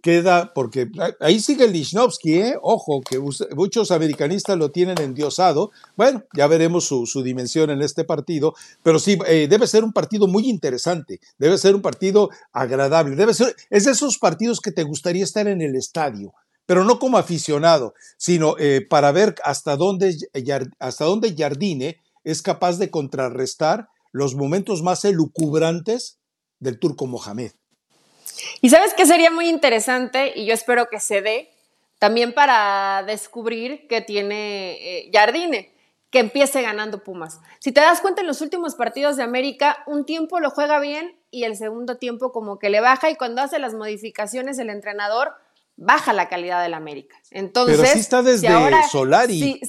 queda, porque ahí sigue Lichnowsky, ojo, que muchos americanistas lo tienen endiosado. Bueno, ya veremos su, su dimensión en este partido, pero sí, debe ser un partido muy interesante, debe ser un partido agradable, debe ser, es de esos partidos que te gustaría estar en el estadio pero no como aficionado, sino eh, para ver hasta dónde, hasta dónde Jardine es capaz de contrarrestar los momentos más elucubrantes del turco Mohamed. Y sabes que sería muy interesante, y yo espero que se dé, también para descubrir que tiene eh, Jardine, que empiece ganando Pumas. Si te das cuenta en los últimos partidos de América, un tiempo lo juega bien y el segundo tiempo como que le baja y cuando hace las modificaciones el entrenador baja la calidad del América. Entonces, Pero sí está desde Solari.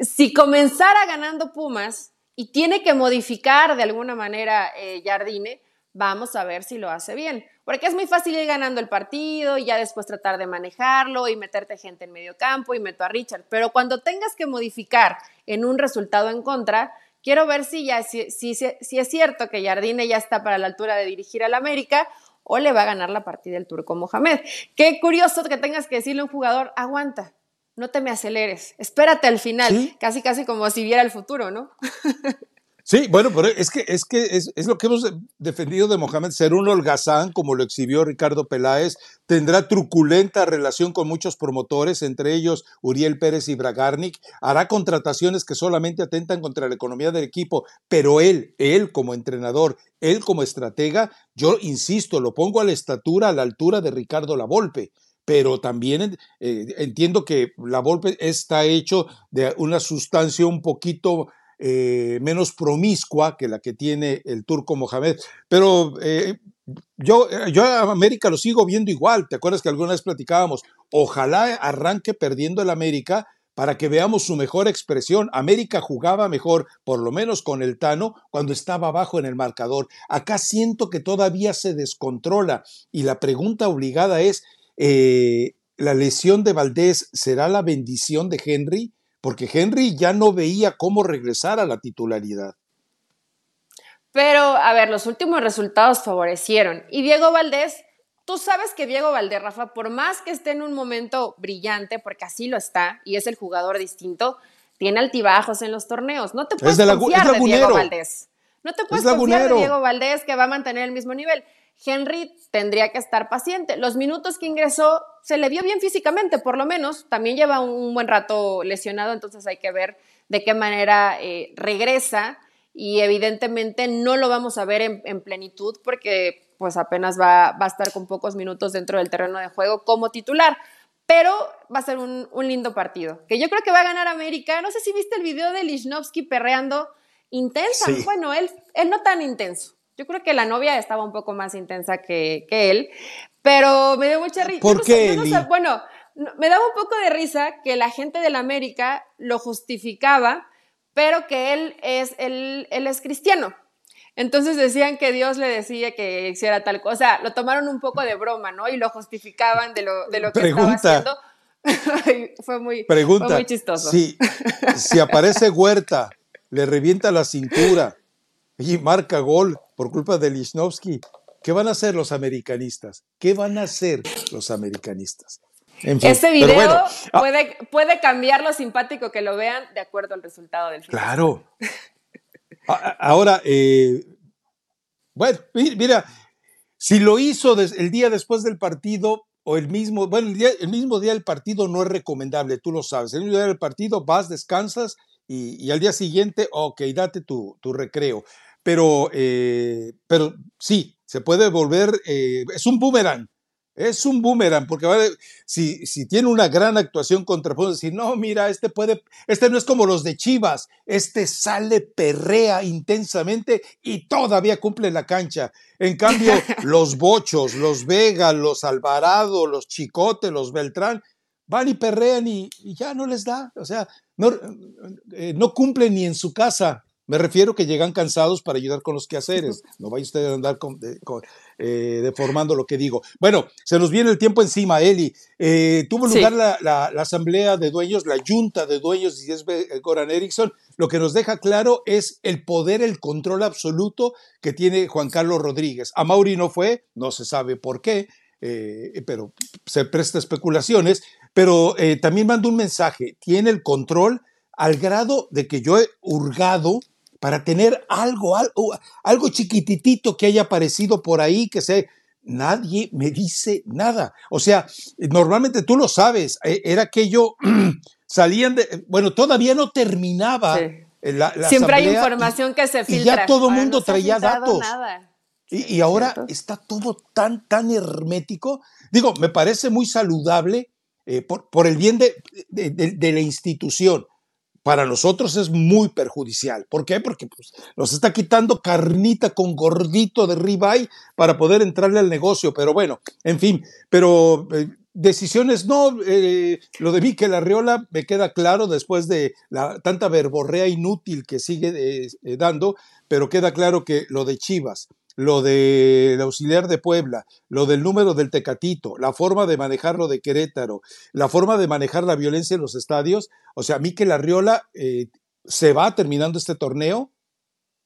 Si, comenzara ganando Pumas y tiene que modificar de alguna manera eh, Jardine, vamos a ver si lo hace bien. Porque es muy fácil ir ganando el partido y ya después tratar de manejarlo y meterte gente en medio campo y meto a Richard. Pero cuando tengas que modificar en un resultado en contra, quiero ver si, ya, si, si, si es cierto que Jardine ya está para la altura de dirigir al América o le va a ganar la partida el turco Mohamed. Qué curioso que tengas que decirle a un jugador, aguanta, no te me aceleres, espérate al final, casi casi como si viera el futuro, ¿no? <laughs> Sí, bueno, pero es que, es, que es, lo que hemos defendido de Mohamed, ser un holgazán, como lo exhibió Ricardo Peláez, tendrá truculenta relación con muchos promotores, entre ellos Uriel Pérez y Bragarnik, hará contrataciones que solamente atentan contra la economía del equipo, pero él, él como entrenador, él como estratega, yo insisto, lo pongo a la estatura, a la altura de Ricardo Lavolpe pero también eh, entiendo que la Volpe está hecho de una sustancia un poquito eh, menos promiscua que la que tiene el turco Mohamed. Pero eh, yo, yo a América lo sigo viendo igual. ¿Te acuerdas que alguna vez platicábamos? Ojalá arranque perdiendo el América para que veamos su mejor expresión. América jugaba mejor, por lo menos con el Tano, cuando estaba abajo en el marcador. Acá siento que todavía se descontrola y la pregunta obligada es, eh, ¿la lesión de Valdés será la bendición de Henry? Porque Henry ya no veía cómo regresar a la titularidad. Pero, a ver, los últimos resultados favorecieron. Y Diego Valdés, tú sabes que Diego Valdés, Rafa, por más que esté en un momento brillante, porque así lo está, y es el jugador distinto, tiene altibajos en los torneos. No te puedes confiar de, Diego Valdés. No te puedes confiar de Diego Valdés que va a mantener el mismo nivel. Henry tendría que estar paciente. Los minutos que ingresó se le vio bien físicamente, por lo menos. También lleva un buen rato lesionado, entonces hay que ver de qué manera eh, regresa y evidentemente no lo vamos a ver en, plenitud porque pues apenas va, a estar con pocos minutos dentro del terreno de juego como titular. Pero va a ser un, lindo partido, que yo creo que va a ganar América. No sé si viste el video de Lichnowsky perreando intensa. Bueno, él, él no tan intenso. Yo creo que la novia estaba un poco más intensa que, él, pero me dio mucha risa. ¿Por qué? bueno, me daba un poco de risa que la gente de la América lo justificaba, pero que él es, él, él es cristiano. Entonces decían que Dios le decía que hiciera tal cosa. Lo tomaron un poco de broma, ¿no? Y lo justificaban de lo, de lo que estaba haciendo. <laughs> fue, muy, Pregunta, fue muy chistoso. Si, si aparece Huerta, le revienta la cintura y marca gol por culpa de Lichnowsky, ¿qué van a hacer los americanistas? ¿Qué van a hacer los americanistas? Este video ah. puede, puede cambiar lo simpático que lo vean de acuerdo al resultado del final. Claro. Ahora, eh, bueno, mira, si lo hizo el día después del partido o el mismo, bueno, el, mismo día del partido no es recomendable, tú lo sabes. El mismo día del partido vas, descansas y, al día siguiente, ok, date tu, tu recreo. Pero, eh, pero sí, se puede volver, eh, es un boomerang. Es un boomerang, porque vale, si, si tiene una gran actuación contra, decir, no, mira, este puede, este no es como los de Chivas, este sale, perrea intensamente y todavía cumple la cancha. En cambio, <laughs> los Bochos, los Vega, los Alvarado, los Chicote, los Beltrán, van y perrean y, ya no les da, o sea, no, eh, no cumplen ni en su casa. Me refiero que llegan cansados para ayudar con los quehaceres. <laughs> No vaya usted a andar eh, deformando lo que digo. Bueno, se nos viene el tiempo encima, Eli. Eh, tuvo lugar la, asamblea de dueños, la junta de dueños y es Goran Eriksson. Lo que nos deja claro es el poder, el control absoluto que tiene Juan Carlos Rodríguez. A Mauri no fue, no se sabe por qué, eh, pero se presta especulaciones. Pero también manda un mensaje, tiene el control al grado de que yo he hurgado para tener algo, algo, algo chiquititito que haya aparecido por ahí, que sé, nadie me dice nada. O sea, normalmente tú lo sabes, e, era aquello, <clears throat> salían de, bueno, todavía no terminaba. La, Siempre hay información que se filtra. Y ya todo el mundo traía datos. Y, ahora está todo tan, tan hermético. Digo, me parece muy saludable eh, por, por, el bien de, de la institución para nosotros es muy perjudicial. ¿Por qué? Porque pues, nos está quitando carnita con gordito de ribeye para poder entrarle al negocio. Pero bueno, en fin, pero eh, decisiones no. Eh, lo de Miquel Arriola me queda claro después de la tanta verborrea inútil que sigue eh, dando, pero queda claro que lo de Chivas, lo del auxiliar de Puebla, lo del número del Tecatito, la forma de manejarlo de Querétaro, la forma de manejar la violencia en los estadios. O sea, Miquel Arriola eh, se va terminando este torneo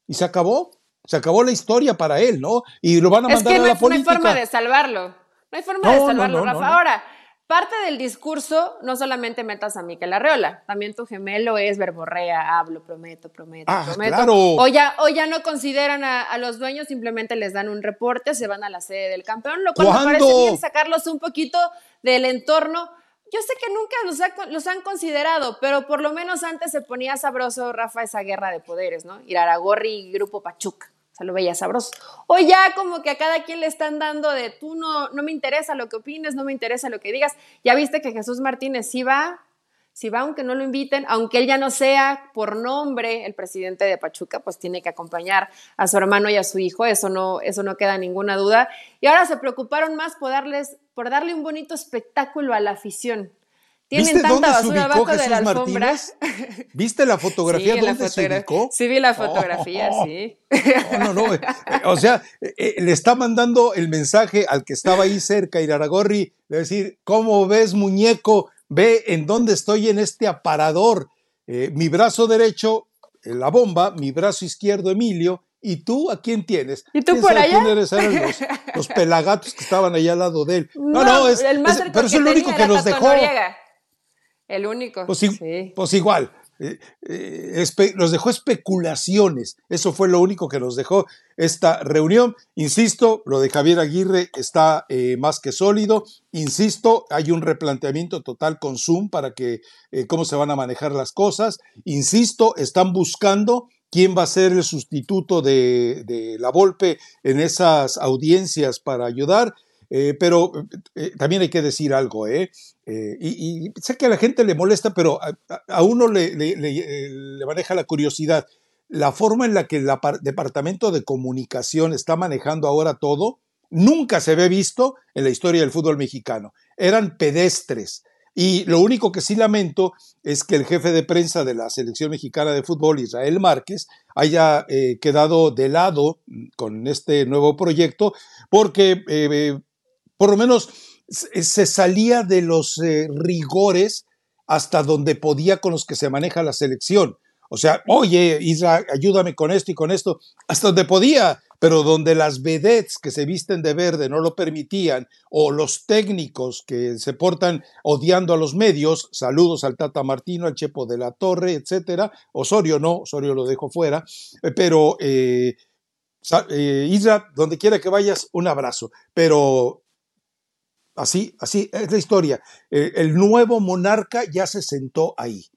y se acabó. Se acabó la historia para él, ¿no? Y lo van a mandar a la política. No hay forma de salvarlo. No hay forma de salvarlo, Rafa. Ahora, parte del discurso, no solamente metas a Miquel Arreola, también tu gemelo es verborrea, hablo, prometo, prometo, ah, prometo. Claro. O, ya, o ya no consideran a, los dueños, simplemente les dan un reporte, se van a la sede del campeón, lo cual me parece bien sacarlos un poquito del entorno. Yo sé que nunca los, han considerado, pero por lo menos antes se ponía sabroso, Rafa, esa guerra de poderes, ¿no? Iraragorri y Grupo Pachuca lo veía sabroso. O ya como que a cada quien le están dando de tú no, no me interesa lo que opines, no me interesa lo que digas. Ya viste que Jesús Martínez sí va, sí va aunque no lo inviten, aunque él ya no sea por nombre el presidente de Pachuca, pues tiene que acompañar a su hermano y a su hijo, eso no, eso no queda ninguna duda. Y ahora se preocuparon más por, darles, por darle un bonito espectáculo a la afición. Tienen tanta basura abajo de la alfombra. <laughs> ¿Viste la fotografía sí, dónde se ubicó? Sí, vi la fotografía, oh. sí. No, no, no. Eh, o sea, eh, eh, le está mandando el mensaje al que estaba ahí cerca, Iraragorri, de decir, ¿cómo ves, muñeco? Ve en dónde estoy en este aparador. mi brazo derecho, la bomba, mi brazo izquierdo, Emilio, ¿Y tú a quién tienes? ¿Y tú por allá? los, <laughs> pelagatos que estaban allá al lado de él. No, no, es, pero es el único que nos dejó. El único. Pues, pues igual. Eh, eh, nos dejó especulaciones. Eso fue lo único que nos dejó esta reunión. Insisto, lo de Javier Aguirre está eh, más que sólido. Insisto, hay un replanteamiento total con Zoom para que cómo se van a manejar las cosas. Insisto, están buscando quién va a ser el sustituto de, de la Volpe en esas audiencias para ayudar. Eh, pero eh, también hay que decir algo, ¿eh? eh y, sé que a la gente le molesta, pero a, uno le, le, maneja la curiosidad. La forma en la que el Departamento de Comunicación está manejando ahora todo, nunca se ve visto en la historia del fútbol mexicano. Eran pedestres. Y lo único que sí lamento es que el jefe de prensa de la selección mexicana de fútbol, Israel Márquez, haya eh, quedado de lado con este nuevo proyecto, porque eh, por lo menos se salía de los rigores hasta donde podía con los que se maneja la selección. O sea, oye, Isra, ayúdame con esto y con esto, hasta donde podía, pero donde las vedettes que se visten de verde no lo permitían, o los técnicos que se portan odiando a los medios, saludos al Tata Martino, al Chepo de la Torre, etcétera, Osorio no, Osorio lo dejo fuera, eh, pero eh, eh, Isra, donde quiera que vayas, un abrazo, pero así, así es la historia. el nuevo monarca ya se sentó ahí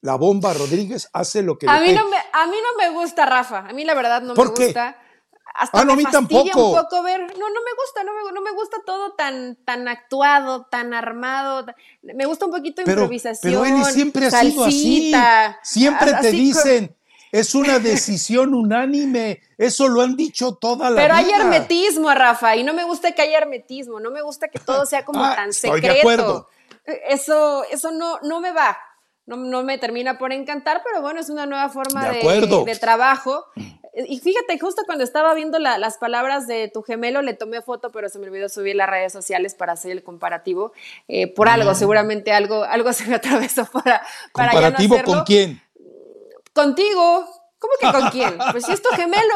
la bomba Rodríguez hace lo que a mí no me A mí no me gusta, Rafa. A mí la verdad no me gusta. Hasta ah, no, a mí tampoco. un poco ver. No, no me gusta, no me, no me gusta todo tan, tan actuado, tan armado. Me gusta un poquito improvisación. Pero él siempre ha sido así. Siempre te dicen, es una decisión unánime. Eso lo han dicho toda la Pero vida. hay hermetismo, Rafa, y no me gusta que haya hermetismo. No me gusta que todo sea como ah, tan secreto. Estoy de acuerdo. Eso, eso no, no me va no, me termina por encantar, pero bueno, es una nueva forma de, trabajo. Y fíjate, justo cuando estaba viendo las palabras de tu gemelo, le tomé foto, pero se me olvidó subir las redes sociales para hacer el comparativo. Eh, por algo, seguramente algo, algo se me atravesó para, para ¿Comparativo con quién? Contigo. ¿Cómo que con quién? Pues si es tu gemelo.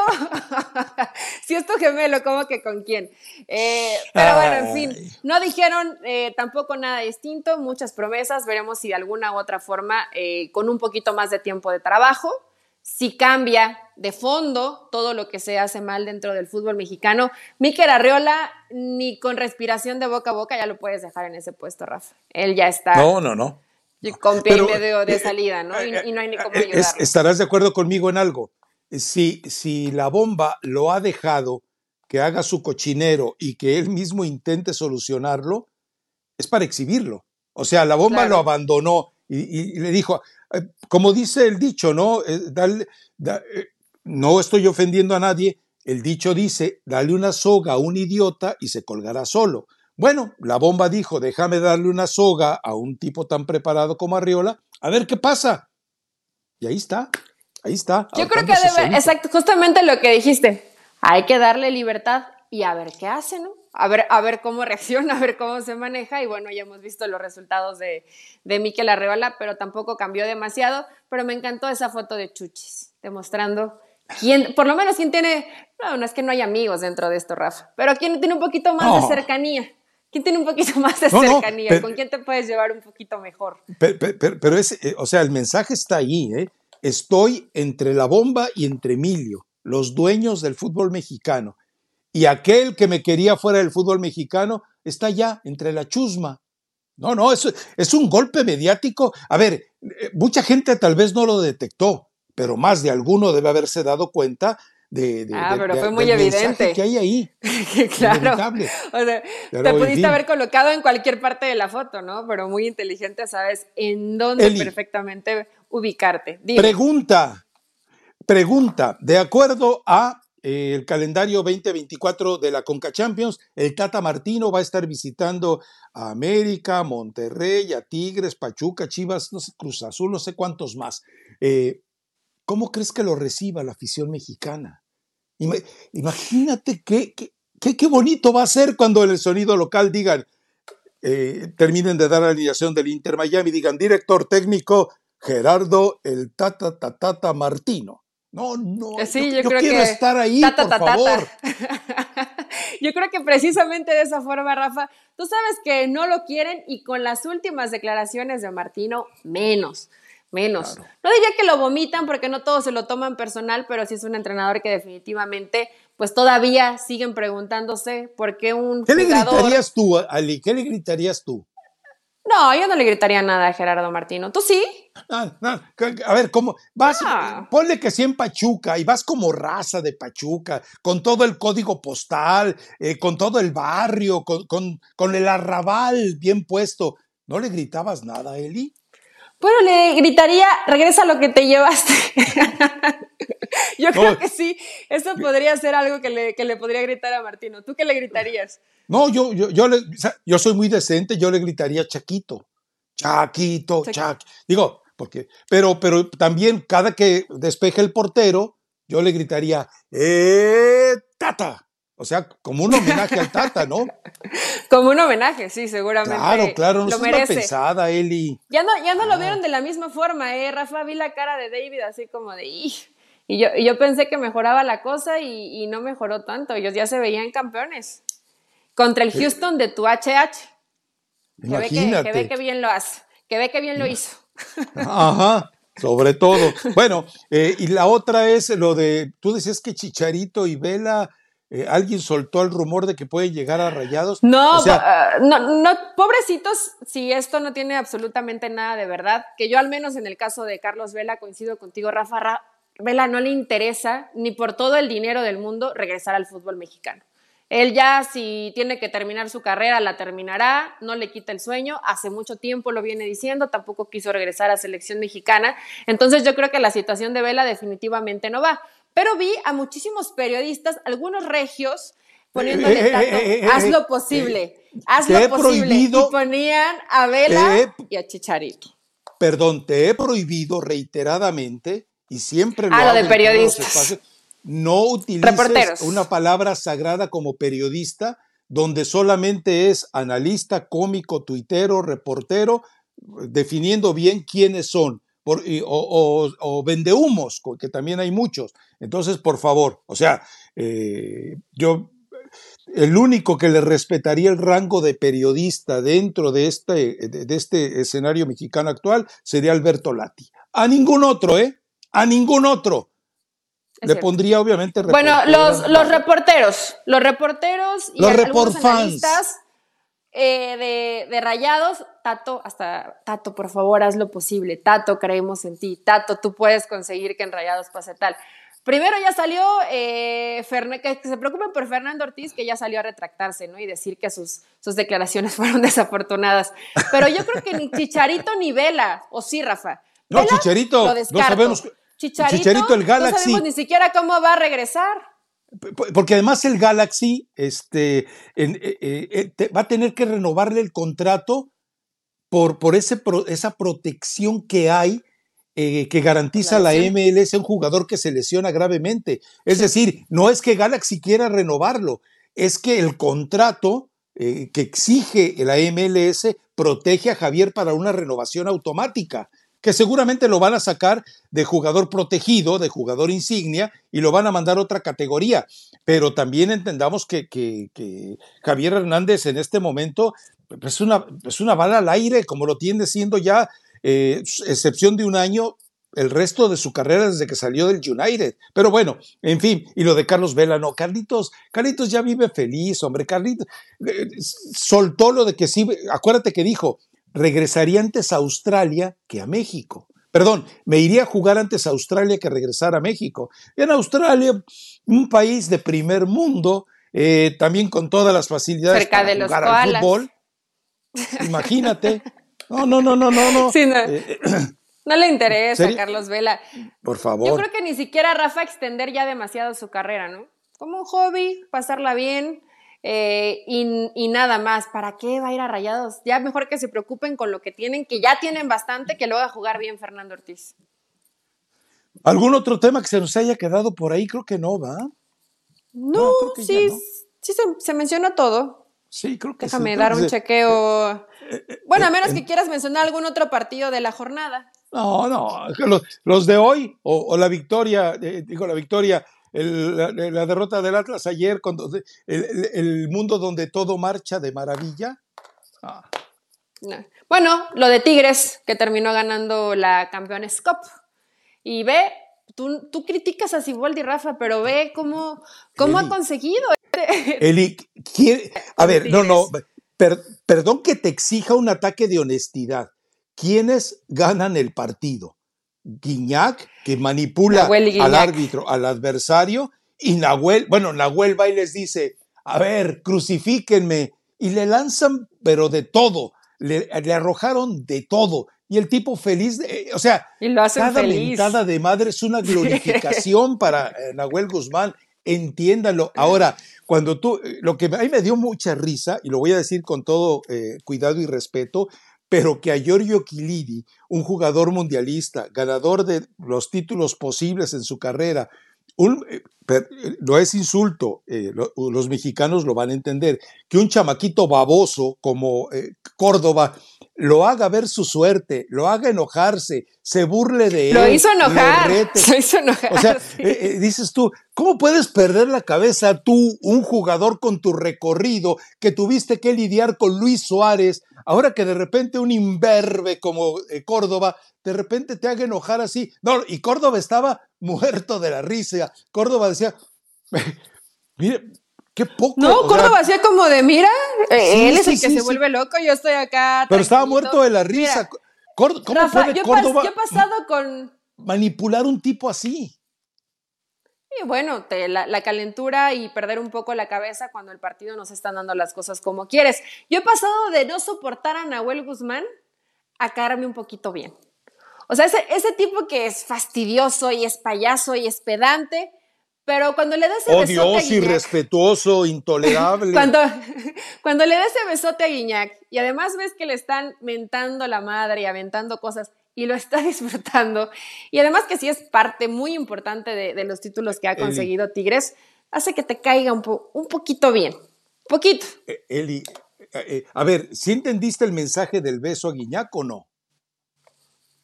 <laughs> si es tu gemelo, ¿cómo que con quién? Eh, pero bueno, en fin, no dijeron eh, tampoco nada distinto, muchas promesas, veremos si de alguna u otra forma, eh, con un poquito más de tiempo de trabajo, si cambia de fondo todo lo que se hace mal dentro del fútbol mexicano. Miquel Arreola, ni con respiración de boca a boca ya lo puedes dejar en ese puesto, Rafa. Él ya está. No, no, no con pie medio de eh, salida, ¿no? Y, no hay ni cómo ayudarlo. estarás de acuerdo conmigo en algo. Si, si la bomba lo ha dejado que haga su cochinero y que él mismo intente solucionarlo, es para exhibirlo. O sea, la bomba lo abandonó y, le dijo, eh, como dice el dicho, ¿no? Eh, no estoy ofendiendo a nadie, el dicho dice, dale una soga a un idiota y se colgará solo. Bueno, la bomba dijo, déjame darle una soga a un tipo tan preparado como Arriola, a ver qué pasa. Y ahí está, ahí está. Yo creo que debe, exacto, justamente lo que dijiste, hay que darle libertad y a ver qué hace, ¿no? A ver, a ver cómo reacciona, a ver cómo se maneja. Y bueno, ya hemos visto los resultados de, de Miquel Arreola, pero tampoco cambió demasiado. Pero me encantó esa foto de Chuchis, demostrando quién, por lo menos quién tiene, no, no es que no hay amigos dentro de esto, Rafa, pero quién tiene un poquito más de cercanía. ¿Quién tiene un poquito <laughs> más de cercanía? ¿Con quién te puedes llevar un poquito mejor? Pero, es, eh, o sea, el mensaje está ahí, ¿eh? Estoy entre la bomba y entre Emilio, los dueños del fútbol mexicano. Y aquel que me quería fuera del fútbol mexicano está ya entre la chusma. No, no, es, es un golpe mediático. A ver, eh, mucha gente tal vez no lo detectó, pero más de alguno debe haberse dado cuenta ah, pero fue muy evidente. que hay ahí. <laughs> claro. O sea, te pudiste haber colocado en cualquier parte de la foto, ¿no? Pero muy inteligente, sabes en dónde perfectamente ubicarte. Pregunta, pregunta, de acuerdo a eh, el calendario 2024 de la Conca Champions, el Tata Martino va a estar visitando a América, Monterrey, a Tigres, Pachuca, Chivas, no sé, Cruz Azul, no sé cuántos más. Eh, ¿Cómo crees que lo reciba la afición mexicana? Imagínate qué, qué, bonito va a ser cuando en el sonido local digan, eh, terminen de dar la alineación del Inter Miami, digan director técnico Gerardo el Tata Tata Martino. No, no, sí, yo, quiero estar ahí, por favor. <laughs> yo creo que precisamente de esa forma, Rafa, tú sabes que no lo quieren y con las últimas declaraciones de Martino, menos menos. No diría que lo vomitan porque no todos se lo toman personal, pero sí es un entrenador que definitivamente, pues todavía siguen preguntándose por qué un ¿Qué le gritarías tú, Ali? ¿Qué le gritarías tú? No, yo no le gritaría nada a Gerardo Martino. ¿Tú sí? a ver, ¿cómo? Vas, ah. ponle que sí en Pachuca y vas como raza de Pachuca, con todo el código postal, eh, con todo el barrio, con, con, con el arrabal bien puesto. ¿No le gritabas nada, Eli? Bueno, le gritaría, regresa lo que te llevaste. <laughs> yo creo que sí, eso podría ser algo que le, que le, podría gritar a Martino. ¿Tú qué le gritarías? No, yo, yo, yo, le, yo soy muy decente, yo le gritaría Chaquito. Chaquito, Chac. Digo, porque, pero, pero también cada que despeje el portero, yo le gritaría, ¡eh, Tata! O sea, como un homenaje al Tata, ¿no? <laughs> Como un homenaje, sí, seguramente. Claro, claro, no lo es merece. una pensada, Eli. Ya no, ya no lo Ah. vieron de la misma forma, ¿eh? Rafa, vi la cara de David así como de... "Ih". Y yo, yo pensé que mejoraba la cosa y, y no mejoró tanto. Ellos ya se veían campeones. Contra el Houston de tu HH. Que ve que, Imagínate. que ve que bien lo hace. Que ve que bien lo hizo. <laughs> Ajá, sobre todo. Bueno, eh, y la otra es lo de, tú decías que Chicharito y Vela, eh, alguien soltó el rumor de que pueden llegar a Rayados. No, O sea, ah, no, no, pobrecitos, si esto no tiene absolutamente nada de verdad, que yo al menos en el caso de Carlos Vela coincido contigo, Rafa, Ra- Vela no le interesa ni por todo el dinero del mundo regresar al fútbol mexicano. Él ya si tiene que terminar su carrera, la terminará, no le quita el sueño, hace mucho tiempo lo viene diciendo, tampoco quiso regresar a selección mexicana, entonces yo creo que la situación de Vela definitivamente no va. Pero vi a muchísimos periodistas, algunos regios, poniéndole Eh, eh, tanto, eh, eh, haz lo posible, haz lo posible. prohibido- y ponían a Vela y a Chicharito. perdón, te he prohibido reiteradamente y siempre lo Ah, lo hago de en todos los periodistas. espacios, no utilices Reporteros. una palabra sagrada como periodista donde solamente es analista, cómico, tuitero, reportero, definiendo bien quiénes son. Por, y- o, o, o vendehumos, que también hay muchos. Entonces, por favor, o sea, eh, yo, el único que le respetaría el rango de periodista dentro de este, de, este escenario mexicano actual sería Alberto Lati. A ningún otro, ¿eh? A ningún otro. Es le cierto. pondría, obviamente, Bueno, los, los reporteros, los reporteros y Los analistas eh, de, de rayados, Tato, hasta Tato, por favor, haz lo posible. Tato, creemos en ti. Tato, tú puedes conseguir que en rayados pase tal. Primero ya salió, eh, que, se preocupen por Fernando Ortiz, que ya salió a retractarse, ¿no? Y decir que sus, sus declaraciones <laughs> fueron desafortunadas. Pero yo creo que ni Chicharito ni Vela, o sí, Rafa. No, Vela, Chicharito, lo no sabemos. Chicharito, Chicharito, el no Galaxy. sabemos ni siquiera cómo va a regresar. Porque además el Galaxy este, en- eh, eh, eh, te- va a tener que renovarle el contrato por, por ese pro- esa protección que hay eh, que garantiza La. MLS a un jugador que se lesiona gravemente. Es decir, no es que Galaxy quiera renovarlo, es que el contrato que exige la MLS protege a Javier para una renovación automática que seguramente lo van a sacar de jugador protegido, de jugador insignia, y lo van a mandar a otra categoría. Pero también entendamos que, que- que Javier Hernández en este momento es una, es una bala al aire, como lo tiene siendo ya, eh, excepción de un año, el resto de su carrera desde que salió del United. Pero bueno, en fin, y lo de Carlos Vela, no, Carlitos, Carlitos ya vive feliz, hombre, Carlitos eh, soltó lo de que sí, acuérdate que dijo, regresaría antes a Australia que a México. Perdón, me iría a jugar antes a Australia que regresar a México. En Australia, un país de primer mundo, eh, también con todas las facilidades Cerca para de los jugar al koalas. fútbol. Imagínate. No, no, no, no, no, no. <laughs> Sí, no. Eh, No le interesa, ¿Serio? Carlos Vela. por Yo favor. creo que ni siquiera Rafa extender ya demasiado su carrera, ¿no? Como un hobby, pasarla bien eh, y, y nada más. ¿Para qué va a ir a Rayados? Ya mejor que se preocupen con lo que tienen, que ya tienen bastante, que lo haga jugar bien Fernando Ortiz. ¿Algún otro tema que se nos haya quedado por ahí? Creo que no, ¿va? No, sí, no. sí se, se mencionó todo. Sí, creo que sí, Déjame dar un se- chequeo. Bueno, a menos eh, que quieras mencionar algún otro partido de la jornada. No, no, los, los de hoy o, o la victoria, eh, digo la victoria, el- la, la derrota del Atlas ayer, cuando el, el- mundo donde todo marcha de maravilla. Ah, No. Bueno, lo de Tigres, que terminó ganando la Campeones Cup. Y ve, tú, tú criticas a Siboldi, Rafa, pero ve cómo, cómo ha Eli. conseguido. Eli, quiere- a ver, no, no, per- perdón que te exija un ataque de honestidad. ¿Quiénes ganan el partido? Guiñac, que manipula al árbitro, al adversario, y Nahuel, bueno, Nahuel va y les dice, a ver, crucifíquenme, y le lanzan, pero de todo, le, le arrojaron de todo, y el tipo feliz, de- eh, o sea, Y lo cada feliz. mentada de madre es una glorificación <laughs> para eh, Nahuel Guzmán. Entiéndalo. Ahora, cuando tú, eh, lo que a mí me dio mucha risa, y lo voy a decir con todo eh, cuidado y respeto, pero que a Giorgio Chiellini, un jugador mundialista, ganador de los títulos posibles en su carrera, un, eh, eh, no es insulto, eh, los mexicanos lo van a entender, que un chamaquito baboso como Córdoba lo haga ver su suerte, lo haga enojarse, se burle de él. Lo hizo enojar. Lo hizo enojar. O sea, <laughs> dices tú, ¿cómo puedes perder la cabeza tú, un jugador con tu recorrido, que tuviste que lidiar con Luis Suárez, ahora que de repente un imberbe como Córdoba, de repente te haga enojar así? No, y Córdoba estaba muerto de la risa. Córdoba decía, <laughs> mire, qué poco. No, Córdoba hacía como de, mira, eh, él es el que se vuelve loco, yo estoy acá. Pero estaba muerto de la risa. ¿Cómo puede yo Córdoba yo he pasado con... manipular un tipo así? Y bueno, la, calentura y perder un poco la cabeza cuando el partido no se están dando las cosas como quieres. Yo he pasado de no soportar a Nahuel Guzmán a caerme un poquito bien. O sea, ese, ese tipo que es fastidioso y es payaso y es pedante, pero cuando le da ese besote a Guiñac, irrespetuoso, <laughs> intolerable. cuando, cuando le da ese besote a Guiñac y además ves que le están mentando la madre y aventando cosas y lo está <laughs> disfrutando, y además que sí es parte muy importante de, los títulos que ha conseguido Tigres, hace que te caiga un, un poquito bien. Poquito. Eh, Eli, eh, eh, a ver, ¿sí entendiste el mensaje del beso a Guiñac o no?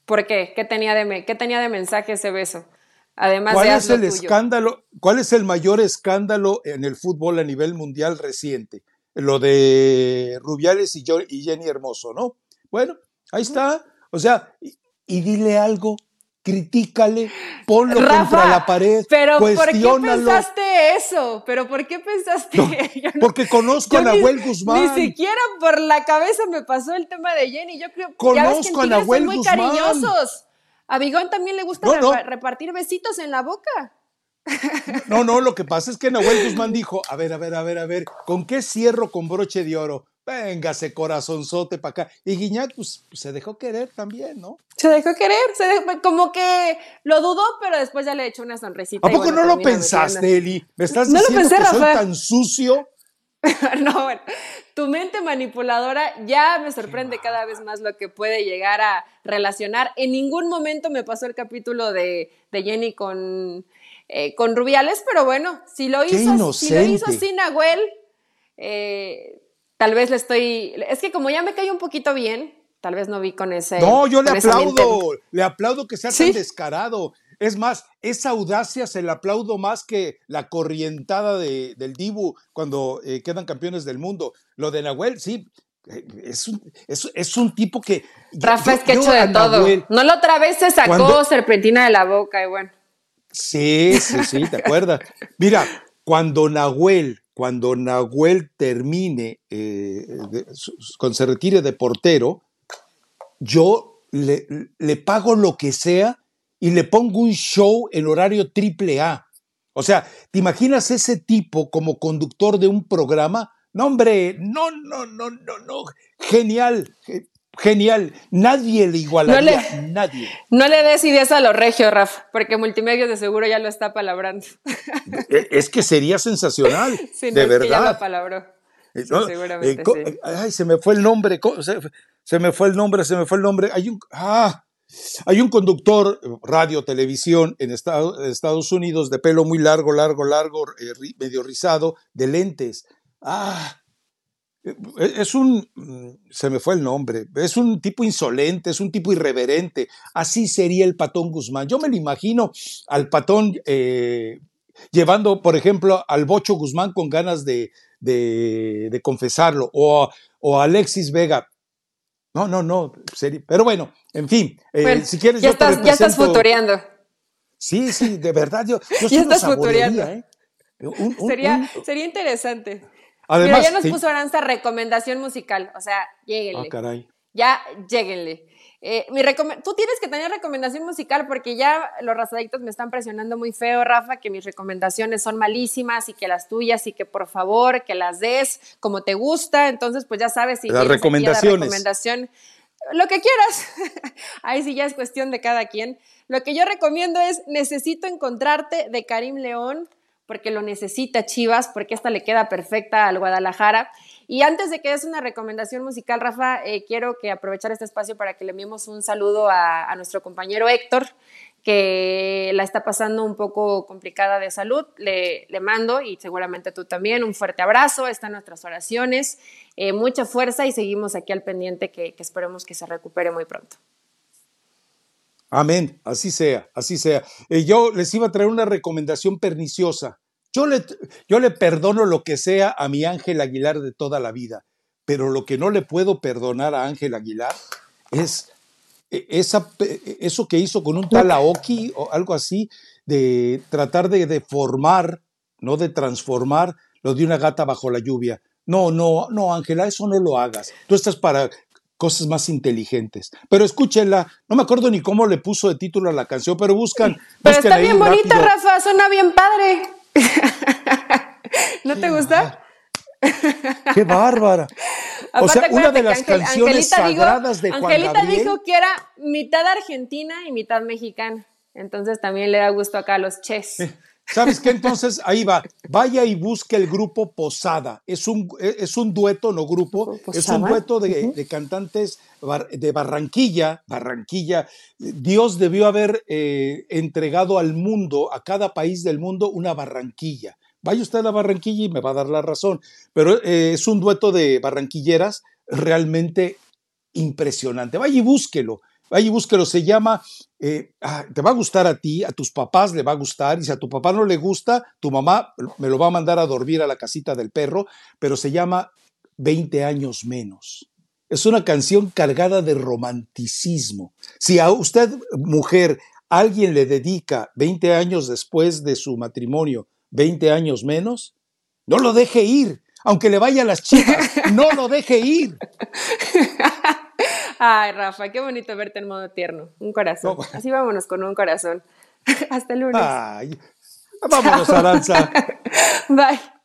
¿Por qué? ¿Qué tenía de, qué tenía de mensaje ese beso? Además ¿Cuál de es el escándalo? ¿Cuál es el mayor escándalo en el fútbol a nivel mundial reciente? Lo de Rubiales y, y Jenny Hermoso, ¿no? Bueno, ahí está. O sea, y dile algo, critícale, ponlo contra la pared, pero ¿por qué pensaste eso? ¿Pero por qué pensaste? <laughs> porque conozco a Nahuel Guzmán. Ni siquiera por la cabeza me pasó el tema de Jenny. Yo creo conozco que a Nahuel son muy cariñosos. A Bigón también le gusta repartir besitos en la boca. No, no, lo que pasa es que Nahuel Guzmán dijo, a ver, a ver, a ver, a ver, ¿con qué cierro con broche de oro? Véngase, corazonzote para acá. Y Guiñac, pues, se dejó querer también, ¿no? Se dejó querer, se como que lo dudó, pero después ya le echó una sonrisita. ¿A poco no lo pensaste, Eli? ¿Me estás diciendo que soy tan sucio? <laughs> no, bueno, tu mente manipuladora ya me sorprende cada vez más lo que puede llegar a relacionar. En ningún momento me pasó el capítulo de, Jenny con, eh, con Rubiales, pero bueno, si lo hizo, si lo hizo sin Nahuel, eh, Tal vez le estoy. Es que como ya me cae un poquito bien, tal vez no vi con ese. No, yo le aplaudo. Le aplaudo que sea tan descarado. Es más, esa audacia se le aplaudo más que la corrientada de, del Dibu cuando eh, quedan campeones del mundo. Lo de Nahuel, sí, eh, es un, es, un tipo que. Rafa es que hecho de todo. no la otra vez se sacó serpentina de la boca y bueno. Sí, sí, sí, ¿te <laughs> acuerdas? Mira, cuando Nahuel cuando Nahuel termine, eh, cuando se retire de portero, yo le, le, pago lo que sea y le pongo un show en horario triple A. O sea, ¿te imaginas ese tipo como conductor de un programa? No, hombre, no, no, no, no, no. Genial, genial. Nadie le igualaría, no le, nadie. No le des ideas a los regios, Rafa, porque Multimedia de seguro ya lo está palabrando. <laughs> E, es que sería sensacional, <laughs> de verdad. Que ya lo palabró. Eh, seguramente, eh, Ay, se me fue el nombre, se, me fue el nombre, se me fue el nombre. Hay un, ah, hay un conductor, radio, televisión en Estados, Unidos de pelo muy largo, largo, largo, eh, medio rizado, de lentes. Ah, es un, mm, se me fue el nombre, es un tipo insolente, es un tipo irreverente. Así sería el patón Guzmán. Yo me lo imagino al patón eh, llevando, por ejemplo, al Bocho Guzmán con ganas de, de, confesarlo, o, o Alexis Vega. No, no, no, pero bueno, en fin, eh, si quieres ya estás, Ya estás futureando. Sí, sí, de verdad, yo, <laughs> ya estás futureando. ¿eh? sería, sería interesante. Además, ya nos puso Aranza recomendación musical. O sea, lléguenle. Ah, caray. Ya, lléguenle. Eh, mi Tú tienes que tener recomendación musical porque ya los razadictos me están presionando muy feo, Rafa, que mis recomendaciones son malísimas y que las tuyas y que por favor que las des como te gusta. Entonces, pues ya sabes si las recomendaciones. La recomendación, lo que quieras. <laughs> Ahí sí ya es cuestión de cada quien. Lo que yo recomiendo es Necesito encontrarte de Karim León porque lo necesita Chivas, porque esta le queda perfecta al Guadalajara. Y antes de que des una recomendación musical, Rafa, eh, quiero que aprovechar este espacio para que le enviemos un saludo a, nuestro compañero Héctor, que la está pasando un poco complicada de salud. Le, mando, y seguramente tú también, un fuerte abrazo, están nuestras oraciones, eh, mucha fuerza y seguimos aquí al pendiente que, que esperemos que se recupere muy pronto. Amén, así sea, así sea. Eh, yo les iba a traer una recomendación perniciosa. Yo le, yo le perdono lo que sea a mi Ángel Aguilar de toda la vida, pero lo que no le puedo perdonar a Ángel Aguilar es eh, esa, eh, eso que hizo con un tal Aoki o algo así, de tratar de deformar, no de transformar lo de una gata bajo la lluvia. No, no, no, Ángela, eso no lo hagas. Tú estás para cosas más inteligentes. Pero escúchenla, no me acuerdo ni cómo le puso de título a la canción, pero buscan. Pero está bien bonita, Rafa, suena bien padre. <laughs> ¿No te gusta? ¡Qué bárbara! <laughs> o sea, una de las canciones sagradas de Juan Angelita dijo que era mitad argentina y mitad mexicana. Entonces también le da gusto acá a los ches. <laughs> ¿Sabes qué? Entonces, ahí va. Vaya y busque el grupo Posada. Es un, es un dueto, no grupo. Es un dueto de, cantantes de Barranquilla. Barranquilla. Dios debió haber eh, entregado al mundo, a cada país del mundo, una Barranquilla. Vaya usted a Barranquilla y me va a dar la razón. Pero eh, es un dueto de barranquilleras realmente impresionante. Vaya y búsquelo. Y búsquelo. Se llama eh, ah, te va a gustar a ti, a tus papás le va a gustar, y si a tu papá no le gusta, tu mamá me lo va a mandar a dormir a la casita del perro, pero se llama 20 años menos. Es una canción cargada de romanticismo. Si a usted, mujer, alguien le dedica 20 años después de su matrimonio, 20 años menos, no lo deje ir, aunque le vaya las chicas, no lo deje ir. <laughs> Ay, Rafa, qué bonito verte en modo tierno. Un corazón. Así vámonos con un corazón. <laughs> Hasta el lunes. Ay, vámonos, Aranza. <laughs> Bye.